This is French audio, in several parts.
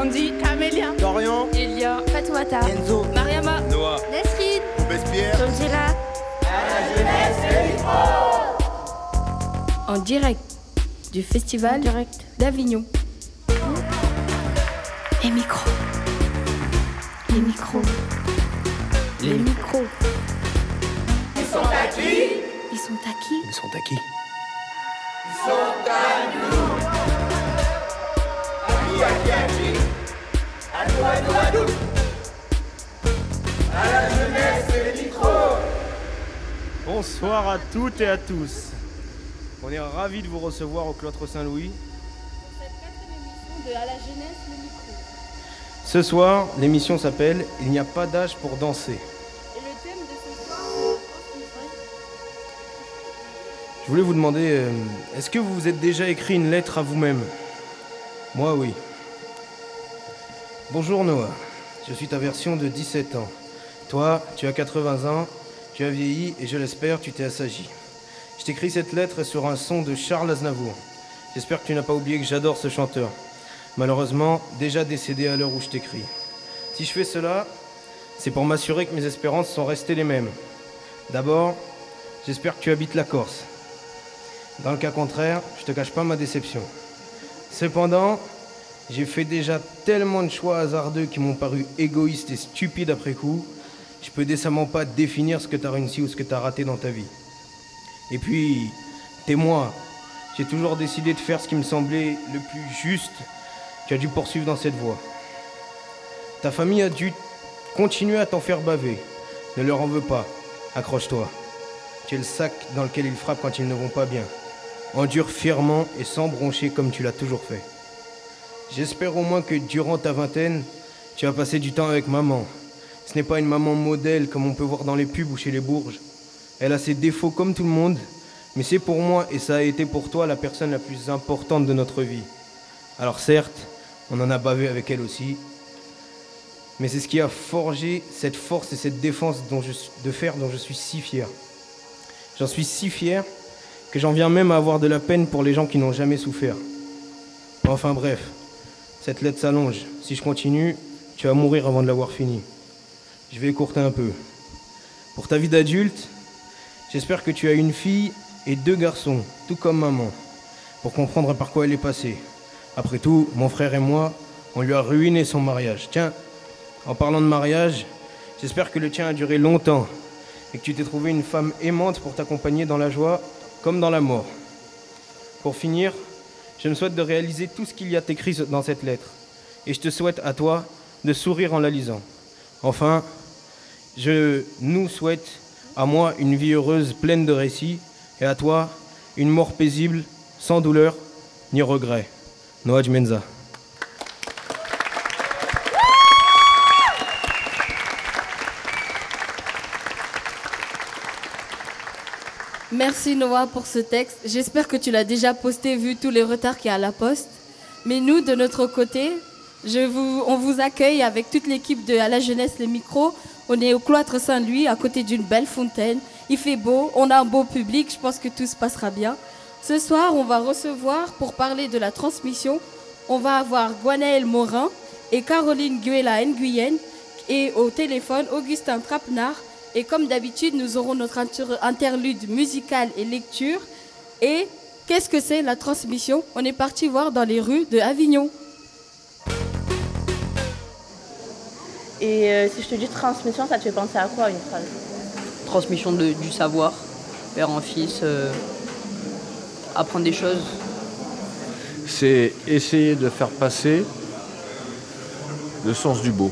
Andy, Camélia, Dorian, Elia, Fatouata, Enzo, Mariama, Noah, Nesrine, Robespierre. Angela. en direct du festival Direct. d'Avignon. Les micros. Les micros. Les micros. Ils sont à qui? Ils sont à qui? Bonsoir à toutes et à tous. On est ravis de vous recevoir au Cloître Saint-Louis. de À la jeunesse, le micro. Ce soir, l'émission s'appelle Il n'y a pas d'âge pour danser. Et le thème de ce soir, Je voulais vous demander, euh, est-ce que vous vous êtes déjà écrit une lettre à vous-même? Moi, oui. Bonjour Noah, je suis ta version de 17 ans. Toi, tu as 80 ans, tu as vieilli et je l'espère, tu t'es assagi. Je t'écris cette lettre sur un son de Charles Aznavour. J'espère que tu n'as pas oublié que j'adore ce chanteur. Malheureusement, déjà décédé à l'heure où je t'écris. Si je fais cela, c'est pour m'assurer que mes espérances sont restées les mêmes. D'abord, j'espère que tu habites la Corse. Dans le cas contraire, je te cache pas ma déception. Cependant, j'ai fait déjà tellement de choix hasardeux qui m'ont paru égoïstes et stupides après coup, je peux décemment pas définir ce que tu as réussi ou ce que tu raté dans ta vie. Et puis, t'es moi. J'ai toujours décidé de faire ce qui me semblait le plus juste. Tu as dû poursuivre dans cette voie. Ta famille a dû continuer à t'en faire baver. Ne leur en veux pas. Accroche-toi. Tu es le sac dans lequel ils frappent quand ils ne vont pas bien. Endure fièrement et sans broncher comme tu l'as toujours fait. J'espère au moins que durant ta vingtaine, tu as passé du temps avec maman. Ce n'est pas une maman modèle comme on peut voir dans les pubs ou chez les bourges. Elle a ses défauts comme tout le monde, mais c'est pour moi et ça a été pour toi la personne la plus importante de notre vie. Alors certes, on en a bavé avec elle aussi, mais c'est ce qui a forgé cette force et cette défense de fer dont je suis si fier. J'en suis si fier que j'en viens même à avoir de la peine pour les gens qui n'ont jamais souffert. Enfin bref, cette lettre s'allonge. Si je continue, tu vas mourir avant de l'avoir fini. Je vais écourter un peu. Pour ta vie d'adulte, j'espère que tu as une fille et deux garçons, tout comme maman, pour comprendre par quoi elle est passée. Après tout, mon frère et moi, on lui a ruiné son mariage. Tiens, en parlant de mariage, j'espère que le tien a duré longtemps et que tu t'es trouvé une femme aimante pour t'accompagner dans la joie comme dans la mort. Pour finir, je me souhaite de réaliser tout ce qu'il y a écrit dans cette lettre. Et je te souhaite à toi de sourire en la lisant. Enfin, je nous souhaite à moi une vie heureuse pleine de récits et à toi une mort paisible, sans douleur ni regret. Noah Menza. Merci Noah pour ce texte. J'espère que tu l'as déjà posté vu tous les retards qu'il y a à la poste. Mais nous, de notre côté, on vous accueille avec toute l'équipe de À la jeunesse les micros. On est au cloître Saint-Louis, à côté d'une belle fontaine. Il fait beau, on a un beau public, je pense que tout se passera bien. Ce soir, on va recevoir, pour parler de la transmission, on va avoir Guanaël Morin et Caroline Guela Nguyen et au téléphone Augustin Trapenard. Et comme d'habitude, nous aurons notre inter- interlude musical et lecture. Et qu'est-ce que c'est la transmission? On est parti voir dans les rues de Avignon. Et euh, si je te dis transmission, ça te fait penser à quoi une phrase? Transmission de- du savoir, père en fils, euh, apprendre des choses. c'est essayer de faire passer le sens du beau.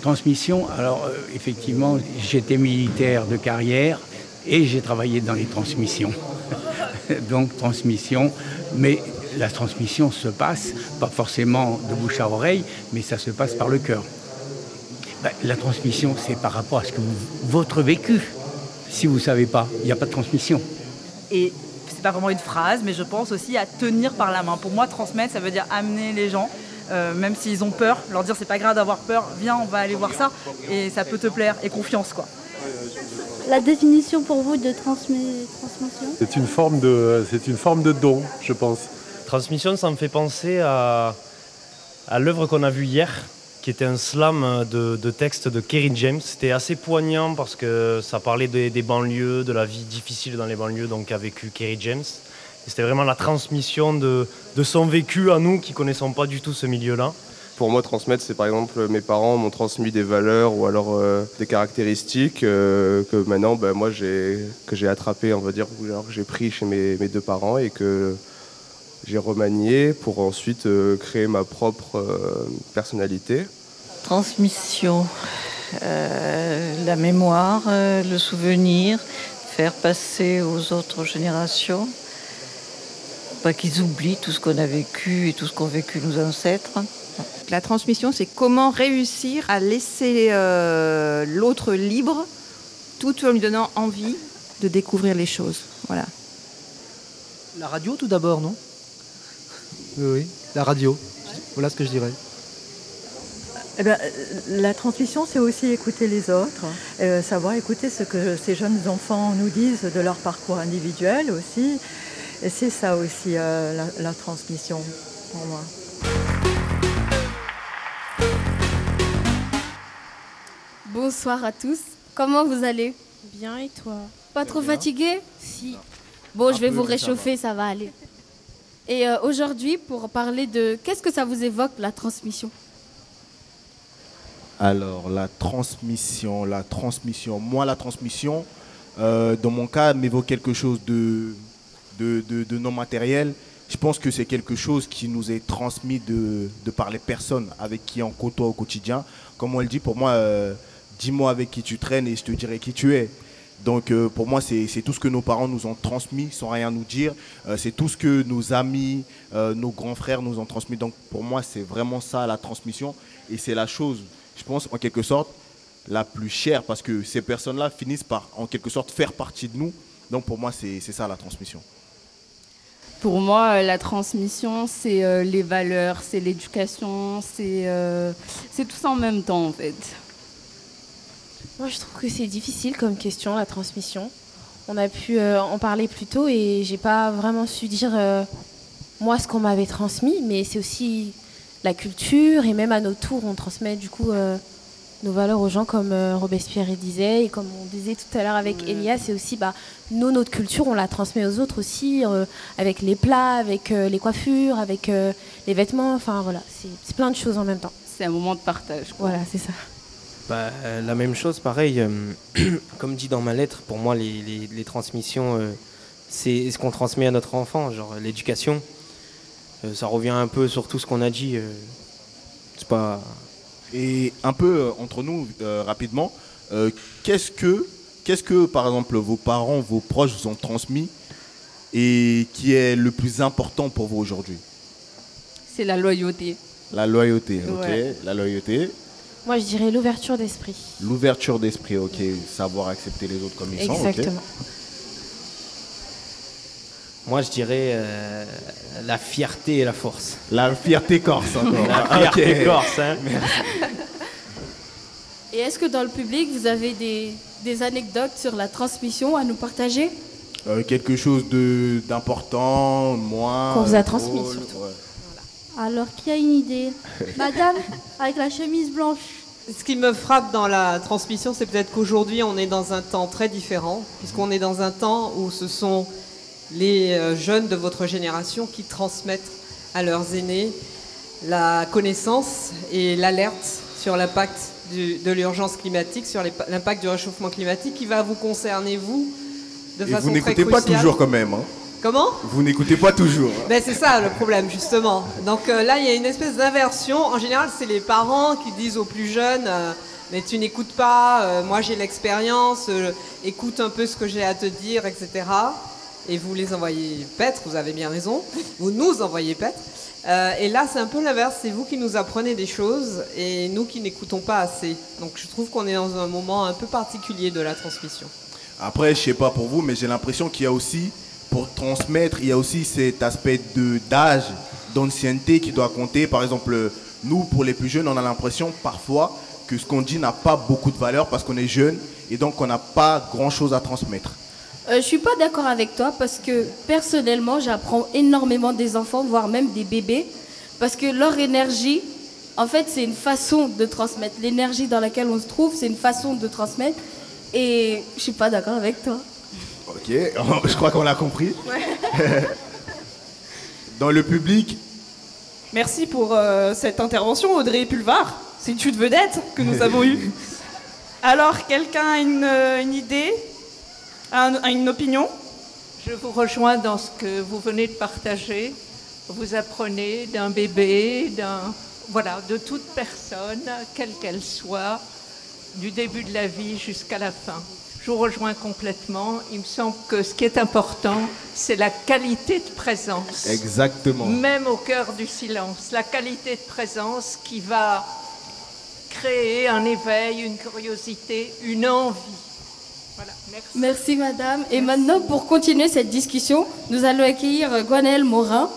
Transmission, alors euh, effectivement, j'étais militaire de carrière et j'ai travaillé dans les transmissions. Donc transmission, mais la transmission se passe, pas forcément de bouche à oreille, mais ça se passe par le cœur. Ben, la transmission, c'est par rapport à ce que vous- votre vécu. Si vous ne savez pas, il n'y a pas de transmission. Et c'est pas vraiment une phrase, mais je pense aussi à tenir par la main. Pour moi, transmettre, ça veut dire amener les gens, euh, même s'ils ont peur, leur dire c'est pas grave d'avoir peur, viens, on va aller voir ça, et ça peut te plaire, et confiance quoi. La définition pour vous de transmi- transmission? C'est une forme de, c'est une forme de don, je pense. Transmission, ça me fait penser à, à l'œuvre qu'on a vue hier, qui était un slam de, de texte de Kerry James. C'était assez poignant parce que ça parlait des, banlieues, de la vie difficile dans les banlieues donc qu'a vécu Kerry James. C'était vraiment la transmission de, son vécu à nous qui connaissons pas du tout ce milieu-là. Pour moi, transmettre, c'est par exemple mes parents m'ont transmis des valeurs ou alors euh, des caractéristiques euh, que maintenant, ben, moi, j'ai que attrapé, on va dire, ou alors que j'ai pris chez mes, mes deux parents et que j'ai remanié pour ensuite euh, créer ma propre euh, personnalité. Transmission, euh, la mémoire, euh, le souvenir, faire passer aux autres générations, pas qu'ils oublient tout ce qu'on a vécu et tout ce qu'ont vécu nos ancêtres. La transmission, c'est comment réussir à laisser euh, l'autre libre tout en lui donnant envie de découvrir les choses. Voilà. La radio tout d'abord, non? Oui, oui, la radio. Voilà ce que je dirais. Eh ben, euh, la transmission, c'est aussi écouter les autres, euh, savoir écouter ce que ces jeunes enfants nous disent de leur parcours individuel aussi. Et c'est ça aussi euh, la, la transmission pour moi. Bonsoir à tous. Comment vous allez? Bien et toi? Pas trop fatigué? Si. Bon, Un je vais peu, vous ça réchauffer, ça va aller. Et euh, aujourd'hui, pour parler de qu'est-ce que ça vous évoque la transmission? Alors, la transmission, la transmission. Moi, la transmission, euh, dans mon cas, m'évoque quelque chose de, de, de- non matériel. Je pense que c'est quelque chose qui nous est transmis de par les personnes avec qui on côtoie au quotidien. Comme on le dit, pour moi, euh, dis-moi avec qui tu traînes et je te dirai qui tu es. Donc euh, pour moi, c'est tout ce que nos parents nous ont transmis sans rien nous dire. Euh, c'est tout ce que nos amis, euh, nos grands frères nous ont transmis. Donc pour moi, c'est vraiment ça la transmission. Et c'est la chose, je pense, en quelque sorte, la plus chère parce que ces personnes-là finissent par, en quelque sorte, faire partie de nous. Donc pour moi, c'est ça la transmission. Pour moi, la transmission, c'est les valeurs, c'est l'éducation, c'est tout ça en même temps, en fait. Moi, je trouve que c'est difficile comme question, la transmission. On a pu euh, en parler plus tôt et j'ai pas vraiment su dire euh, moi ce qu'on m'avait transmis, mais c'est aussi la culture et même à nos tours, on transmet du coup euh, nos valeurs aux gens comme Robespierre disait et comme on disait tout à l'heure avec Elias, c'est aussi bah, nous, notre culture, on la transmet aux autres aussi avec les plats, avec les coiffures, avec les vêtements, enfin voilà, c'est c'est plein de choses en même temps. C'est un moment de partage. Voilà, c'est ça. Bah, euh, la même chose, pareil. euh, comme dit dans ma lettre, pour moi, les, les- les transmissions, euh, c'est ce qu'on transmet à notre enfant, genre l'éducation. Euh, ça revient un peu sur tout ce qu'on a dit. euh, c'est pas. Et un peu euh, entre nous, euh, rapidement, euh, qu'est-ce que, qu'est-ce que, par exemple, vos parents, vos proches vous ont transmis et qui est le plus important pour vous aujourd'hui? C'est la loyauté. La loyauté, ok. Ouais. La loyauté. Moi, je dirais l'ouverture d'esprit. L'ouverture d'esprit, ok. Savoir accepter les autres comme ils sont, ok. Exactement. Moi, je dirais euh, la fierté et la force. La fierté corse encore. La fierté corse, hein. Et est-ce que dans le public, vous avez des, des anecdotes sur la transmission à nous partager? Euh, quelque chose de, d'important, moins. Qu'on vous a transmis, drôle, surtout. ouais. Alors, qui a une idée? Madame, avec la chemise blanche. Ce qui me frappe dans la transmission, c'est peut-être qu'aujourd'hui, on est dans un temps très différent, puisqu'on est dans un temps où ce sont les euh, jeunes de votre génération qui transmettent à leurs aînés la connaissance et l'alerte sur l'impact de l'urgence climatique, sur l'impact du réchauffement climatique qui va vous concerner, vous, de Et façon vous n'écoutez pas toujours quand même. hein. Comment Vous n'écoutez pas toujours. hein. ben, c'est ça le problème, justement. Donc euh, là, il y a une espèce d'inversion. En général, c'est les parents qui disent aux plus jeunes euh, Mais tu n'écoutes pas, euh, moi j'ai l'expérience, écoute un peu ce que j'ai à te dire, etc. Et vous les envoyez paître, vous avez bien raison. Vous nous envoyez paître. Et là, c'est un peu l'inverse. C'est vous qui nous apprenez des choses et nous qui n'écoutons pas assez. Donc je trouve qu'on est dans un moment un peu particulier de la transmission. Après, je sais pas pour vous, mais j'ai l'impression qu'il y a aussi, pour transmettre, il y a aussi cet aspect d'âge, d'ancienneté qui doit compter. Par exemple, nous, pour les plus jeunes, on a l'impression parfois que ce qu'on dit n'a pas beaucoup de valeur parce qu'on est jeune et donc on n'a pas grand-chose à transmettre. Euh, Je suis pas d'accord avec toi parce que personnellement, j'apprends énormément des enfants, voire même des bébés, parce que leur énergie En fait, c'est une façon de transmettre. L'énergie dans laquelle on se trouve, c'est une façon de transmettre. Et je suis pas d'accord avec toi. Ok, je crois qu'on l'a compris. Dans le public, Merci pour euh, cette intervention, Audrey Pulvar. C'est une chute vedette que nous avons eue. Alors, quelqu'un a une, euh, une idée a un- a une opinion? Je vous rejoins dans ce que vous venez de partager. Vous apprenez d'un bébé, d'un voilà, de toute personne, quelle qu'elle soit, du début de la vie jusqu'à la fin. Je vous rejoins complètement. Il me semble que ce qui est important, c'est la qualité de présence. exactement. Même au cœur du silence, la qualité de présence qui va créer un éveil, une curiosité, une envie. Voilà, merci. Merci madame. Et maintenant, pour continuer cette discussion, nous allons accueillir Gwenaëlle Morin.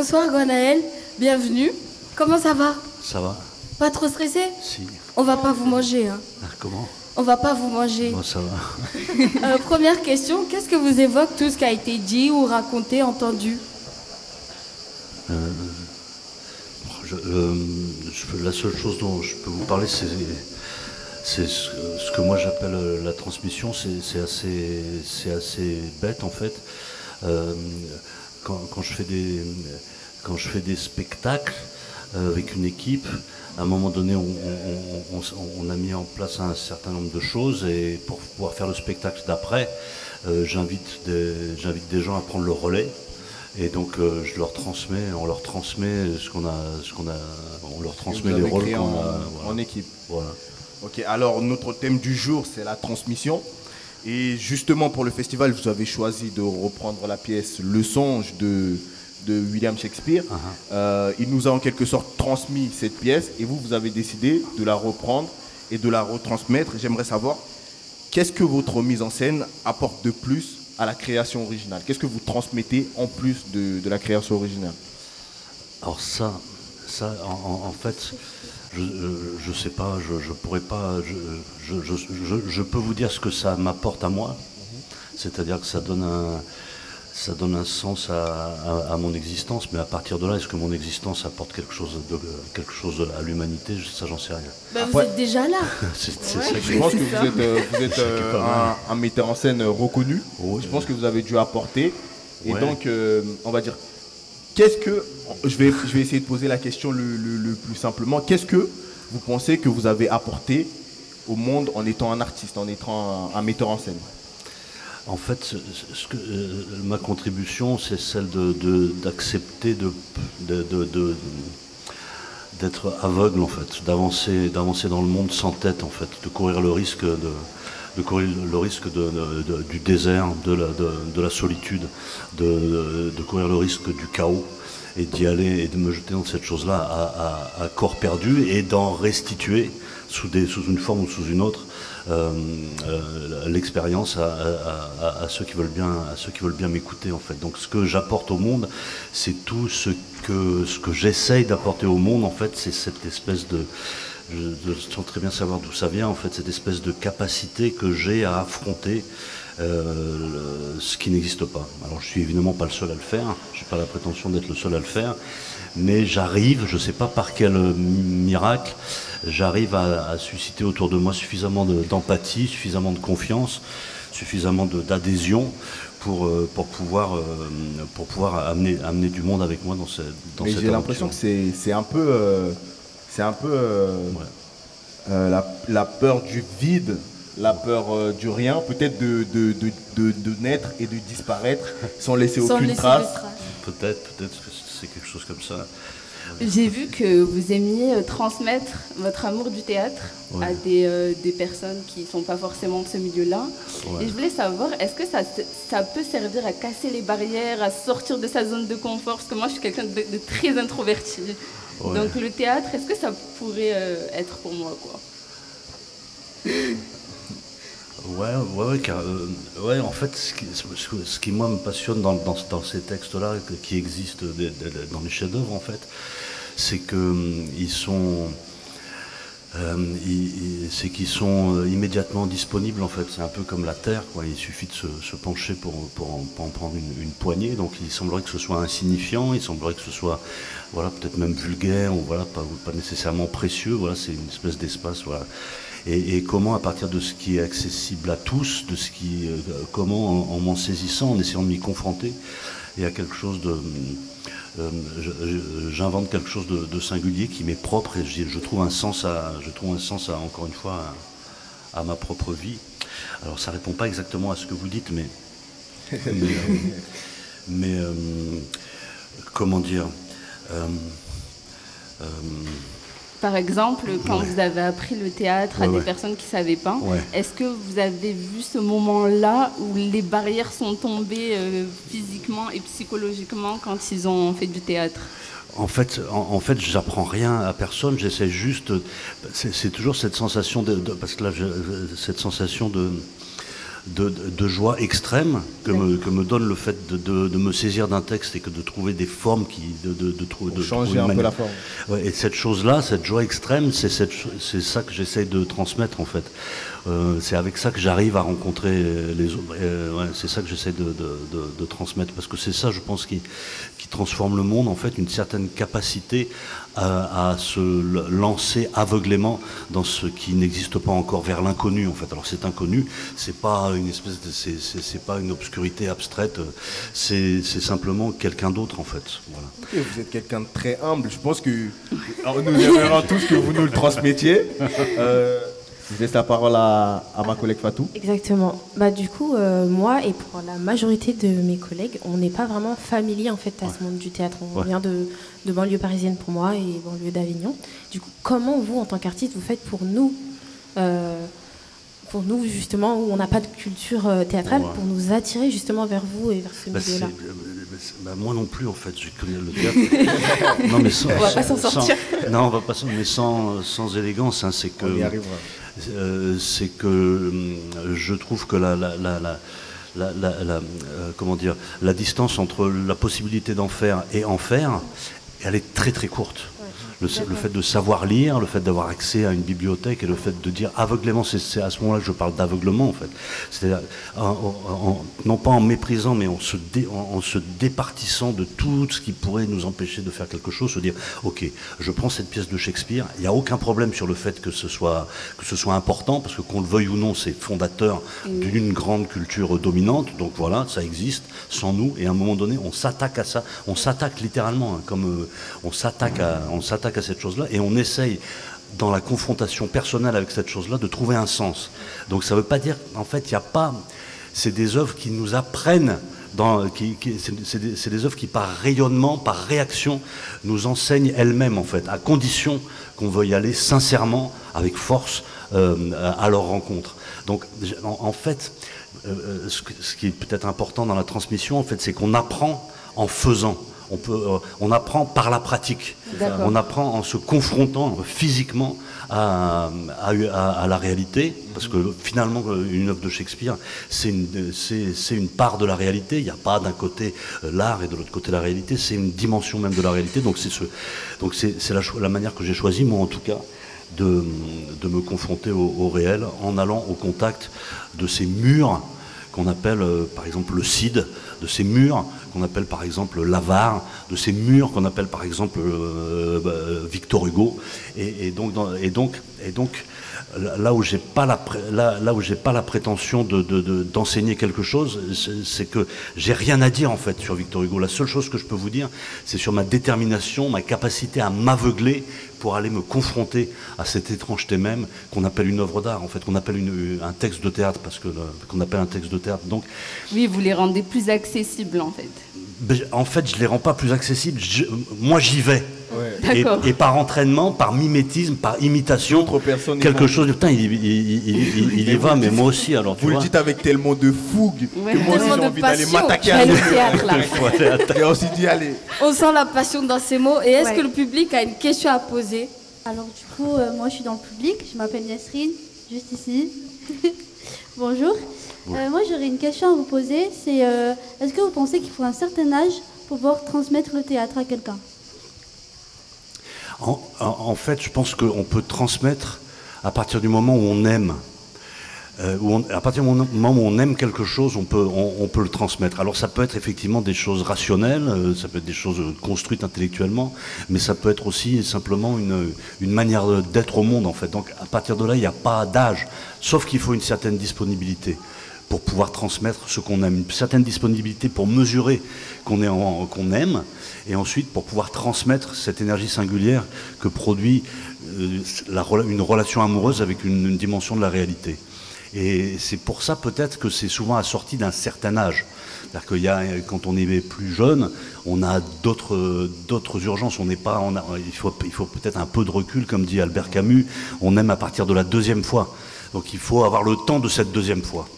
Bonsoir Gwenaëlle, bienvenue. Comment ça va Ça va Pas trop stressé Si. On va pas vous manger, hein. Ah, comment On va pas vous manger. Bon, ça va. Euh, première question, qu'est-ce que vous évoque tout ce qui a été dit ou raconté, entendu Euh, je- euh, je la seule chose dont je peux vous parler, c'est c'est ce, que moi j'appelle la transmission. C'est assez, bête en fait. Euh, quand, quand je fais des, quand je fais des spectacles euh, avec une équipe, à un moment donné, on, on- on- on- on a mis en place un certain nombre de choses et pour pouvoir faire le spectacle d'après, euh, j'invite des, j'invite des gens à prendre le relais. Et donc euh, je leur transmets, on leur transmet ce qu'on a, ce qu'on a, on leur transmet les rôles qu'on en, a. voilà. en équipe. Voilà. Ok, alors notre thème du jour, c'est la transmission. Et justement, pour le festival, vous avez choisi de reprendre la pièce Le songe de, de William Shakespeare. Euh, il nous a en quelque sorte transmis cette pièce et vous, vous avez décidé de la reprendre et de la retransmettre. J'aimerais savoir, qu'est-ce que votre mise en scène apporte de plus à la création originale? Qu'est-ce que vous transmettez en plus de, de la création originale? Alors ça, ça en fait, je, je, je sais pas, je, je pourrais pas, je, je, je, je- je peux vous dire ce que ça m'apporte à moi, c'est-à-dire que ça donne un, ça donne un sens à, à- à mon existence, mais à partir de là, est-ce que mon existence apporte quelque chose, de, quelque chose à l'humanité? Ça, j'en sais rien. Bah, Vous êtes déjà là. C'est c'est Ouais. ça que Je pense que vous êtes, euh, vous êtes euh, un, un metteur en scène euh, reconnu. Je pense que vous avez dû apporter. Et Ouais. donc, euh, on va dire, qu'est-ce que. Je vais, je vais essayer de poser la question le, le- plus simplement. Qu'est-ce que vous pensez que vous avez apporté au monde en étant un artiste, en étant un, metteur en scène? En fait, euh, ma contribution, c'est celle d'accepter de- de- d'être aveugle, en fait, d'avancer, d'avancer dans le monde sans tête, en fait, de courir le risque de, de courir le risque du désert, de la, de, de la solitude, de, courir le risque du chaos et d'y aller et de me jeter dans cette chose-là à, corps perdu et d'en restituer sous, une forme ou sous une autre euh, euh, l'expérience à ceux qui veulent bien à ceux qui veulent bien m'écouter en fait. Donc ce que j'apporte au monde, c'est tout ce que ce que j'essaye d'apporter au monde en fait, c'est cette espèce de je, je sens très bien savoir d'où ça vient en fait, cette espèce de capacité que j'ai à affronter euh, le- ce qui n'existe pas. Alors je suis évidemment pas le seul à le faire, j'ai pas la prétention d'être le seul à le faire, mais j'arrive, je sais pas par quel miracle, j'arrive à, à susciter autour de moi suffisamment de- d'empathie, suffisamment de confiance, suffisamment d'adhésion pour, euh, pour, pouvoir, euh, pour pouvoir amener, amener du monde avec moi dans, cette dans Mais j'ai l'impression que c'est c'est un peu, euh, c'est un peu euh, euh, la, la peur du vide, la peur euh, du rien, peut-être de, de, de, de- de naître et de disparaître sans laisser Sans aucune laisser trace. trace. Peut-être, peut-être que c'est quelque chose comme ça. J'ai vu que vous aimiez transmettre votre amour du théâtre Ouais. à des, euh, des personnes qui ne sont pas forcément de ce milieu-là. Ouais. Et je voulais savoir, est-ce que ça, ça peut servir à casser les barrières, à sortir de sa zone de confort? Parce que moi, je suis quelqu'un de, de très introverti. Ouais. Donc le théâtre, est-ce que ça pourrait euh, être pour moi quoi? Ouais, ouais, ouais, car, euh, ouais, en fait, ce qui, ce que- ce qui, moi me passionne dans, dans, dans ces textes-là, qui existent des- des- des- dans les chefs-d'œuvre, en fait, c'est que hum, sont, c'est qu'ils sont euh, immédiatement disponibles en fait. C'est un peu comme la terre, quoi. Il suffit de se, se pencher pour, pour, en, pour en prendre une, une poignée. Donc il semblerait que ce soit insignifiant, il semblerait que ce soit, voilà, peut-être même vulgaire ou voilà, pas, pas nécessairement précieux. Voilà, c'est une espèce d'espace, voilà. Et, et comment, à partir de ce qui est accessible à tous, de ce qui, euh, comment, en, en m'en saisissant, en essayant de m'y confronter, il y a quelque chose de, euh, j'invente quelque chose de, de singulier qui m'est propre et je, je trouve un sens à, je trouve un sens à, encore une fois, à, à ma propre vie. Alors ça répond pas exactement à ce que vous dites, mais, mais, euh, mais, euh, comment dire. euh, euh, Par exemple, quand Ouais. vous avez appris le théâtre à Ouais, des ouais. personnes qui ne savaient pas, est-ce que vous avez vu ce moment-là où les barrières sont tombées euh, physiquement et psychologiquement quand ils ont fait du théâtre? En fait, en, en fait, j'apprends rien à personne. J'essaie juste. C'est toujours cette sensation de, de- parce que là, cette sensation de de, joie extrême que me, que me donne le fait de, de- de me saisir d'un texte et que de trouver des formes qui de, de, de trou- de changer un peu la forme. Ouais, et cette chose-là, cette joie extrême, c'est ça que j'essaie de transmettre en fait. Euh, c'est avec ça que j'arrive à rencontrer les autres. Euh, ouais, c'est ça que j'essaie de, de- de- de transmettre parce que c'est ça, je pense, qui transforme le monde en fait, une certaine capacité à, à se lancer aveuglément dans ce qui n'existe pas encore vers l'inconnu en fait. Alors cet inconnu, c'est pas une espèce de, c'est, c'est- pas une obscurité abstraite, euh, c'est, c'est simplement quelqu'un d'autre en fait. Voilà. Vous êtes quelqu'un de très humble. Je pense que alors, nous aimerions tous que vous nous le transmettiez. Euh, je laisse la parole à, à ma collègue Fatou. Exactement. Bah, du coup, euh, moi et pour la majorité de mes collègues, on n'est pas vraiment familier en fait à ce monde du théâtre. On Ouais. vient de, de banlieue parisienne pour moi et banlieue d'Avignon. Du coup, comment vous, en tant qu'artiste, vous faites pour nous, euh, pour nous justement où on n'a pas de culture euh, théâtrale, Ouais. pour nous attirer justement vers vous et vers ce Bah, milieu-là? Bah, moi non plus en fait, je connais le théâtre. non mais sans, On va pas s'en sans- sortir. non, on va pas s'en, mais sans, sans élégance, hein, c'est que euh, c'est que hum, je trouve que la, la, la, la- la- la- la- euh, comment dire, la distance entre la possibilité d'en faire et en faire, elle est très très courte. Le, le fait de savoir lire, le fait d'avoir accès à une bibliothèque et le fait de dire aveuglément, c'est c'est à ce moment-là que je parle d'aveuglement en fait. En- non pas en méprisant, mais en se, dé- en, en se départissant de tout ce qui pourrait nous empêcher de faire quelque chose, se dire, ok, je prends cette pièce de Shakespeare, il n'y a aucun problème sur le fait que ce soit, que ce soit important, parce que qu'on le veuille ou non, c'est fondateur d'une grande culture dominante, donc voilà, ça existe sans nous, et à un moment donné, on s'attaque à ça, on s'attaque littéralement, hein, comme euh, on s'attaque à, on s'attaque à cette chose-là, et on essaye dans la confrontation personnelle avec cette chose-là, de trouver un sens. Donc ça ne veut pas dire, en fait, il n'y a pas. C'est des œuvres qui nous apprennent. Dans, c'est, des, œuvres qui, par rayonnement, par réaction, nous enseignent elles-mêmes, en fait, à condition qu'on veuille aller sincèrement, avec force, euh, à leur rencontre. Donc, en, fait, euh, euh, ce, ce qui est peut-être important dans la transmission, en fait, c'est qu'on apprend en faisant. On, peut, euh, on apprend par la pratique. On apprend en se confrontant physiquement à, à- à- à la réalité, parce que finalement, euh, une œuvre de Shakespeare, c'est une, c'est- c'est une part de la réalité. Il n'y a pas d'un côté euh, l'art et de l'autre côté la réalité, c'est une dimension même de la réalité. Donc c'est ce, donc c'est c'est la, manière que j'ai choisie, moi en tout cas, de, de me confronter au, au réel en allant au contact de ces murs qu'on appelle euh, par exemple le CID, de ces murs qu'on appelle par exemple l'avare, de ces murs qu'on appelle par exemple euh, bah, Victor Hugo. Et donc là où j'ai pas la là, là où j'ai pas la prétention de, de- de- d'enseigner quelque chose, c'est- que j'ai rien à dire en fait sur Victor Hugo. La seule chose que je peux vous dire, c'est sur ma détermination, ma capacité à m'aveugler pour aller me confronter à cette étrangeté même qu'on appelle une œuvre d'art, en fait, qu'on appelle une- un texte de théâtre, parce que qu'on appelle un texte de théâtre. Donc, Oui, vous les rendez plus accessibles en fait. ben, en fait, je les rends pas plus accessibles. Je- moi, j'y vais. Et, par entraînement, par mimétisme, par imitation, quelque chose. Putain, il, il- il- il- il- il y va, mais moi aussi. Alors, tu Vous le vois. dites avec tellement de fougue Ouais. que moi aussi j'ai envie d'aller m'attaquer à au théâtre, là. Et on s'est dit, allez. On sent la passion dans ces mots. Et est-ce Ouais. que le public a une question à poser? Alors du coup, euh, moi je suis dans le public, je m'appelle Yasrine, juste ici. Bonjour. Euh, moi j'aurais une question à vous poser, c'est euh, est-ce que vous pensez qu'il faut un certain âge pour pouvoir transmettre le théâtre à quelqu'un? En, fait, je pense qu'on peut transmettre à partir du moment où on aime. Euh, à partir du moment où on aime quelque chose, on peut, on, on peut le transmettre. Alors ça peut être effectivement des choses rationnelles, euh, ça peut être des choses construites intellectuellement, mais ça peut être aussi simplement une, une manière d'être au monde en fait. Donc à partir de là, il n'y a pas d'âge, sauf qu'il faut une certaine disponibilité pour pouvoir transmettre ce qu'on aime, une certaine disponibilité pour mesurer qu'on aime, et ensuite pour pouvoir transmettre cette énergie singulière que produit euh, une relation amoureuse avec une, dimension de la réalité. Et c'est pour ça peut-être que c'est souvent assorti d'un certain âge. C'est-à-dire qu'il y a, quand on est plus jeune, on a d'autres urgences. On n'est pas, il faut, il faut peut-être un peu de recul, comme dit Albert Camus. On aime à partir de la deuxième fois. Donc il faut avoir le temps de cette deuxième fois.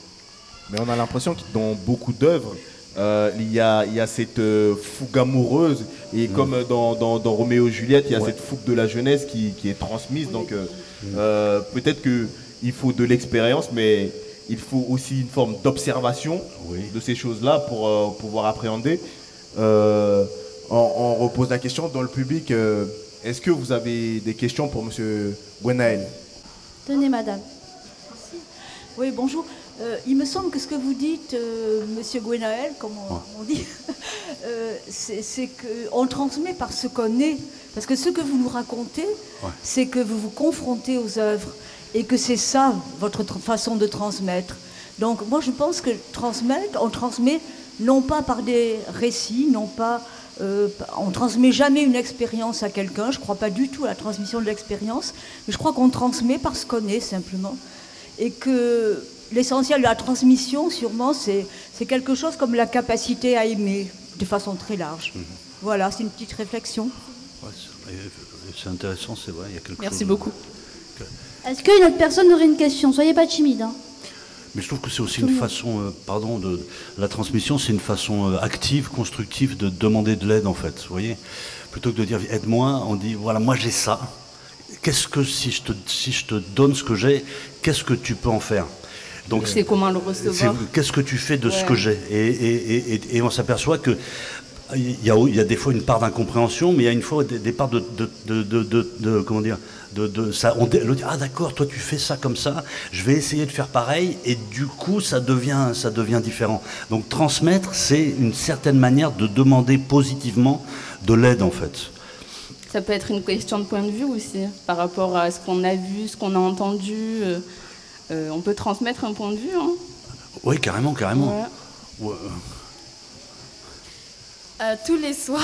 Mais on a l'impression que dans beaucoup d'œuvres, euh, il, y a, il y a cette euh, fougue amoureuse. Et comme euh, dans, dans, dans Roméo et Juliette, il y a Ouais. cette fougue de la jeunesse qui, qui est transmise. Donc euh, euh, peut-être qu'il faut de l'expérience, mais il faut aussi une forme d'observation de ces choses-là pour euh, pouvoir appréhender. Euh, on, on repose la question dans le public. euh, Est-ce que vous avez des questions pour M. Gwenaël? Tenez, madame. Oui, bonjour. Euh, il me semble que ce que vous dites, euh, Monsieur Gwenaël, comme on, on dit, euh, c'est qu'on transmet par ce qu'on est. Parce que ce que vous nous racontez, c'est que vous vous confrontez aux œuvres et que c'est ça votre tr- façon de transmettre. Donc moi je pense que transmettre, on transmet non pas par des récits, non pas... euh, on transmet jamais une expérience à quelqu'un, je ne crois pas du tout à la transmission de l'expérience, mais je crois qu'on transmet parce qu'on est simplement. Et que l'essentiel de la transmission, sûrement, c'est quelque chose comme la capacité à aimer de façon très large. Voilà, c'est une petite réflexion. Ouais, c'est- intéressant, c'est vrai. Il y a quelque Merci chose- beaucoup. Est-ce qu'une autre personne aurait une question? Soyez pas timide. hein. Mais je trouve que c'est aussi Tout une façon, euh, pardon, de la transmission, c'est une façon euh, active, constructive de demander de l'aide en fait. Vous voyez, plutôt que de dire aide-moi, on dit voilà moi j'ai ça. Qu'est-ce que si je te si je te donne ce que j'ai, qu'est-ce que tu peux en faire? Donc C'est comment le recevoir. c'est- Qu'est-ce que tu fais de ce que j'ai et, et- et- et- et on s'aperçoit que il y, a, il y a des fois une part d'incompréhension, mais il y a une fois des, des parts de, de, de- de- de- de- comment dire, de, de- ça. On dit ah d'accord, toi tu fais ça comme ça, je vais essayer de faire pareil, et du coup ça devient ça devient différent. Donc transmettre, c'est une certaine manière de demander positivement de l'aide en fait. Ça peut être une question de point de vue aussi, par rapport à ce qu'on a vu, ce qu'on a entendu. Euh, euh, on peut transmettre un point de vue. hein. Oui, carrément, carrément. Ouais. Ouais. Euh, tous les soirs,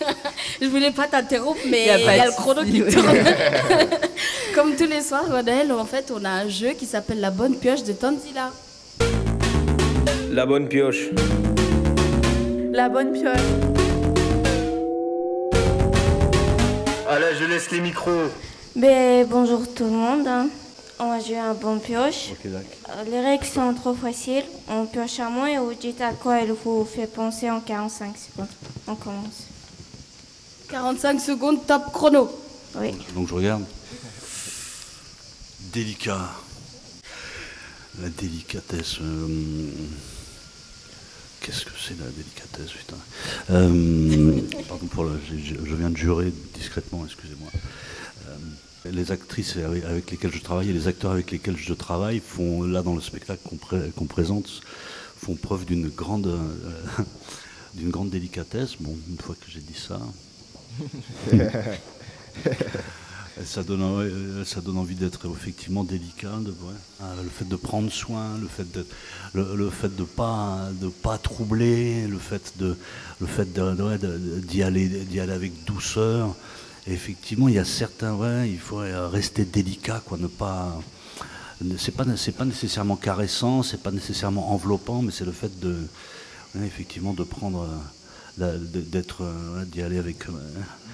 je voulais pas t'interrompre, mais Y a il y a, le chrono qui tourne. Comme tous les soirs, Rodel, en fait, on a un jeu qui s'appelle La Bonne Pioche de Tanzila. La bonne pioche. La bonne pioche. Allez, je laisse les micros. Bonjour tout le monde. On va jouer un bon pioche. Euh, Les règles sont trop faciles. On pioche à moins et vous dites à quoi il vous fait penser en 45 secondes. On commence. 45 secondes, top chrono. Oui. Donc je regarde. Délicat. La délicatesse. euh, Qu'est-ce que c'est la délicatesse, putain? Euh, Pardon pour le. Je viens de jurer discrètement, excusez-moi. Les actrices avec lesquelles je travaille et les acteurs avec lesquels je travaille font, là dans le spectacle qu'on pré- qu'on présente, font preuve d'une grande, euh, d'une grande délicatesse. Bon, une fois que j'ai dit ça. Ça donne, euh, ça donne envie d'être effectivement délicat, de, ouais. Ah, le fait de prendre soin, le fait de, le, le fait de pas, de pas troubler, le fait de, le fait d'y aller, d'y aller avec douceur. Effectivement, il y a certains, ouais, il faut euh, rester délicat, quoi, ne pas, c'est pas, c'est pas nécessairement caressant, c'est pas nécessairement enveloppant, mais c'est le fait de, ouais, effectivement, de prendre, euh, d'être, euh, ouais, d'y aller avec,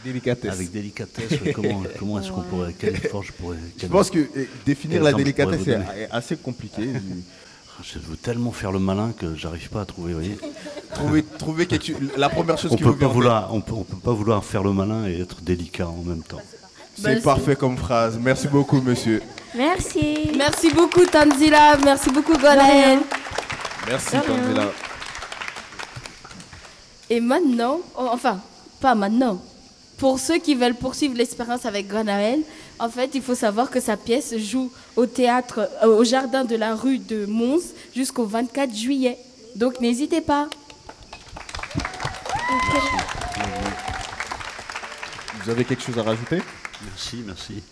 Délicatesse. avec délicatesse. comment, comment est-ce qu'on pourrait, quel effort je pourrais, Je pense que eh, définir la délicatesse est assez compliqué. Je veux tellement faire le malin que j'arrive pas à trouver. vous voyez. trouver, trouver quelque la première chose on qui peut vous pas vouloir, on peut, on peut pas vouloir faire le malin et être délicat en même temps. C'est parfait comme phrase. Merci beaucoup, monsieur. Merci. Merci beaucoup, Tanzila. Merci beaucoup, Gonaël. Merci. Tanzila. Et maintenant, oh, enfin, pas maintenant, Pour ceux qui veulent poursuivre l'expérience avec Granaël, en fait, il faut savoir que sa pièce joue au théâtre, euh, au jardin de la rue de Mons jusqu'au 24 juillet. Donc n'hésitez pas. Vous avez quelque chose à rajouter? Merci, merci.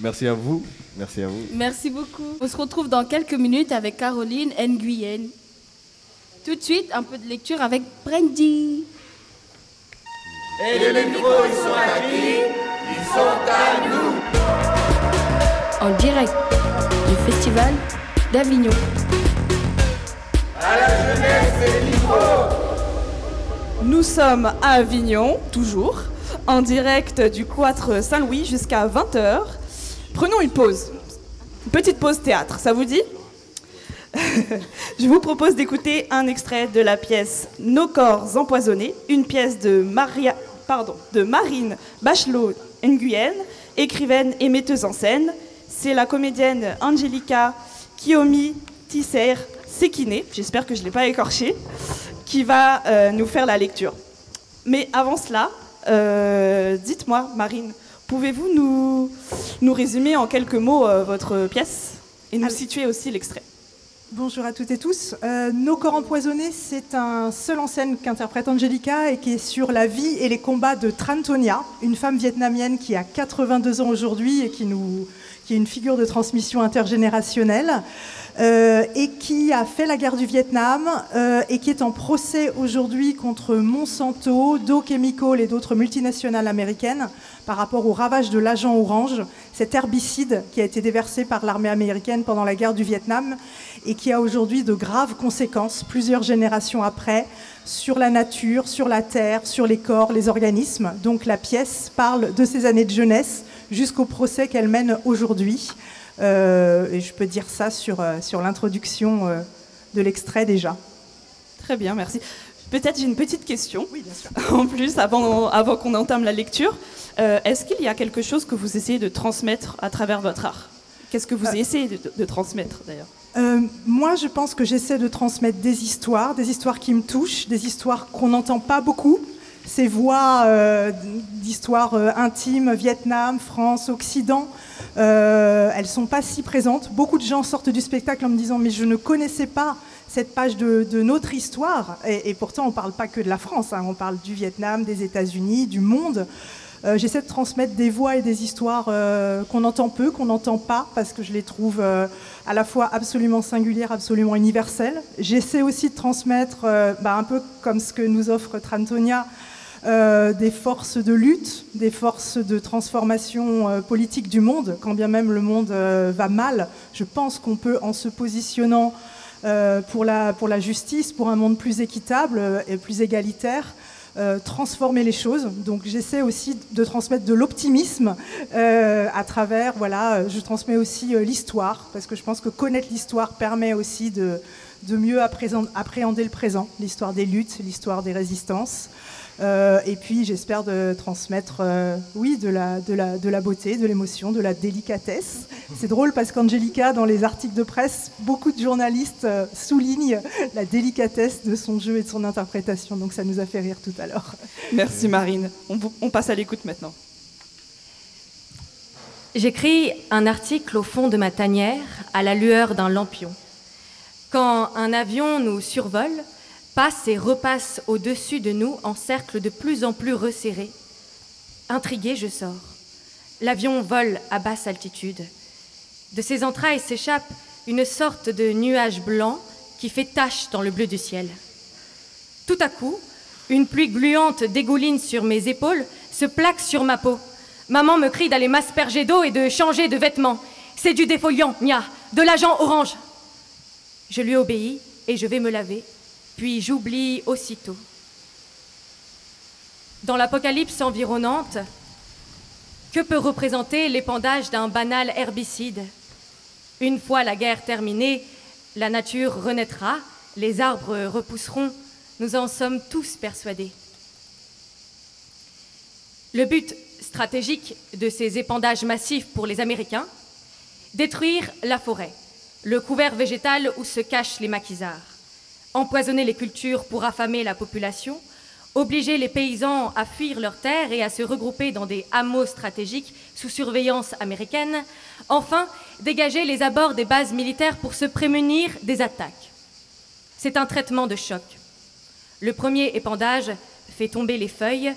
Merci à vous. Merci à vous. Merci beaucoup. On se retrouve dans quelques minutes avec Caroline Nguyen. Tout de suite, un peu de lecture avec Brandy. Et les micros, ils sont à qui Ils sont à nous En direct du festival d'Avignon. À la jeunesse et les micros Nous sommes à Avignon, toujours, en direct du cloître Saint-Louis jusqu'à 20h. Prenons une pause. Une petite pause théâtre, ça vous dit? Je vous propose d'écouter un extrait de la pièce Nos corps empoisonnés, une pièce de, Maria, pardon, de Marine Bachelot Nguyen, écrivaine et metteuse en scène. C'est la comédienne Angelica Kiyomi Tisser Sekine, j'espère que je ne l'ai pas écorché, qui va euh, nous faire la lecture. Mais avant cela, euh, dites-moi, Marine, pouvez-vous nous, nous résumer en quelques mots euh, votre pièce et nous situer aussi l'extrait? Bonjour à toutes et tous. Euh, Nos corps empoisonnés, c'est un seul en scène qu'interprète Angelica et qui est sur la vie et les combats de Trantonia, une femme vietnamienne qui a 82 ans aujourd'hui et qui est une figure de transmission intergénérationnelle. euh, et qui a fait la guerre du Vietnam euh, et qui est en procès aujourd'hui contre Monsanto, Dow Chemical et d'autres multinationales américaines par rapport au ravage de l'agent orange, cet herbicide qui a été déversé par l'armée américaine pendant la guerre du Vietnam et qui a aujourd'hui de graves conséquences, plusieurs générations après, sur la nature, sur la terre, sur les corps, les organismes. Donc la pièce parle de ses années de jeunesse jusqu'au procès qu'elle mène aujourd'hui. Euh, et je peux dire ça sur, euh, sur l'introduction euh, de l'extrait déjà. Très bien, merci. Peut-être j'ai une petite question. En plus, avant, avant qu'on entame la lecture, Euh, est-ce qu'il y a quelque chose que vous essayez de transmettre à travers votre art? Qu'est-ce que vous essayez de, de transmettre d'ailleurs? Euh, moi, je pense que j'essaie de transmettre des histoires, des histoires qui me touchent, des histoires qu'on n'entend pas beaucoup. Ces voix euh, d'histoires euh, intimes, Vietnam, France, Occident, euh, elles sont pas si présentes. Beaucoup de gens sortent du spectacle en me disant mais je ne connaissais pas cette page de, notre histoire. Et, pourtant, on ne parle pas que de la France, hein. on parle du Vietnam, des États-Unis, du monde. Euh, J'essaie de transmettre des voix et des histoires euh, qu'on entend peu, qu'on n'entend pas, parce que je les trouve euh, à la fois absolument singulières, absolument universelles. J'essaie aussi de transmettre, bah, un peu comme ce que nous offre Trantonia, des forces de lutte, des forces de transformation politique du monde, quand bien même le monde va mal. Je pense qu'on peut, en se positionnant pour, la, pour la justice, pour un monde plus équitable euh, et plus égalitaire, euh, transformer les choses. Donc j'essaie aussi de transmettre de l'optimisme euh, à travers, voilà, euh, je transmets aussi euh, l'histoire, parce que je pense que connaître l'histoire permet aussi de, de mieux appréhender le présent, l'histoire des luttes, l'histoire des résistances. Euh, et puis j'espère de transmettre, euh, oui, de la, de, la, de la beauté, de l'émotion, de la délicatesse. C'est drôle parce qu'Angelica, dans les articles de presse, beaucoup de journalistes euh, soulignent la délicatesse de son jeu et de son interprétation. Donc ça nous a fait rire tout à l'heure. Merci Marine. On, passe à l'écoute maintenant. J'écris un article au fond de ma tanière, à la lueur d'un lampion. Quand un avion nous survole, passe et repasse au-dessus de nous en cercle de plus en plus resserré. Intriguée, je sors. L'avion vole à basse altitude. De ses entrailles s'échappe une sorte de nuage blanc qui fait tache dans le bleu du ciel. Tout à coup, une pluie gluante dégouline sur mes épaules, se plaque sur ma peau. Maman me crie d'aller m'asperger d'eau et de changer de vêtements. C'est du défoliant, nia, de l'agent orange. Je lui obéis et je vais me laver, puis j'oublie aussitôt. Dans l'apocalypse environnante, que peut représenter l'épandage d'un banal herbicide? Une fois la guerre terminée, la nature renaîtra, les arbres repousseront, nous en sommes tous persuadés. Le but stratégique de ces épandages massifs pour les Américains Détruire la forêt, le couvert végétal où se cachent les maquisards, empoisonner les cultures pour affamer la population, obliger les paysans à fuir leurs terres et à se regrouper dans des hameaux stratégiques sous surveillance américaine, enfin dégager les abords des bases militaires pour se prémunir des attaques. C'est un traitement de choc. Le premier épandage fait tomber les feuilles,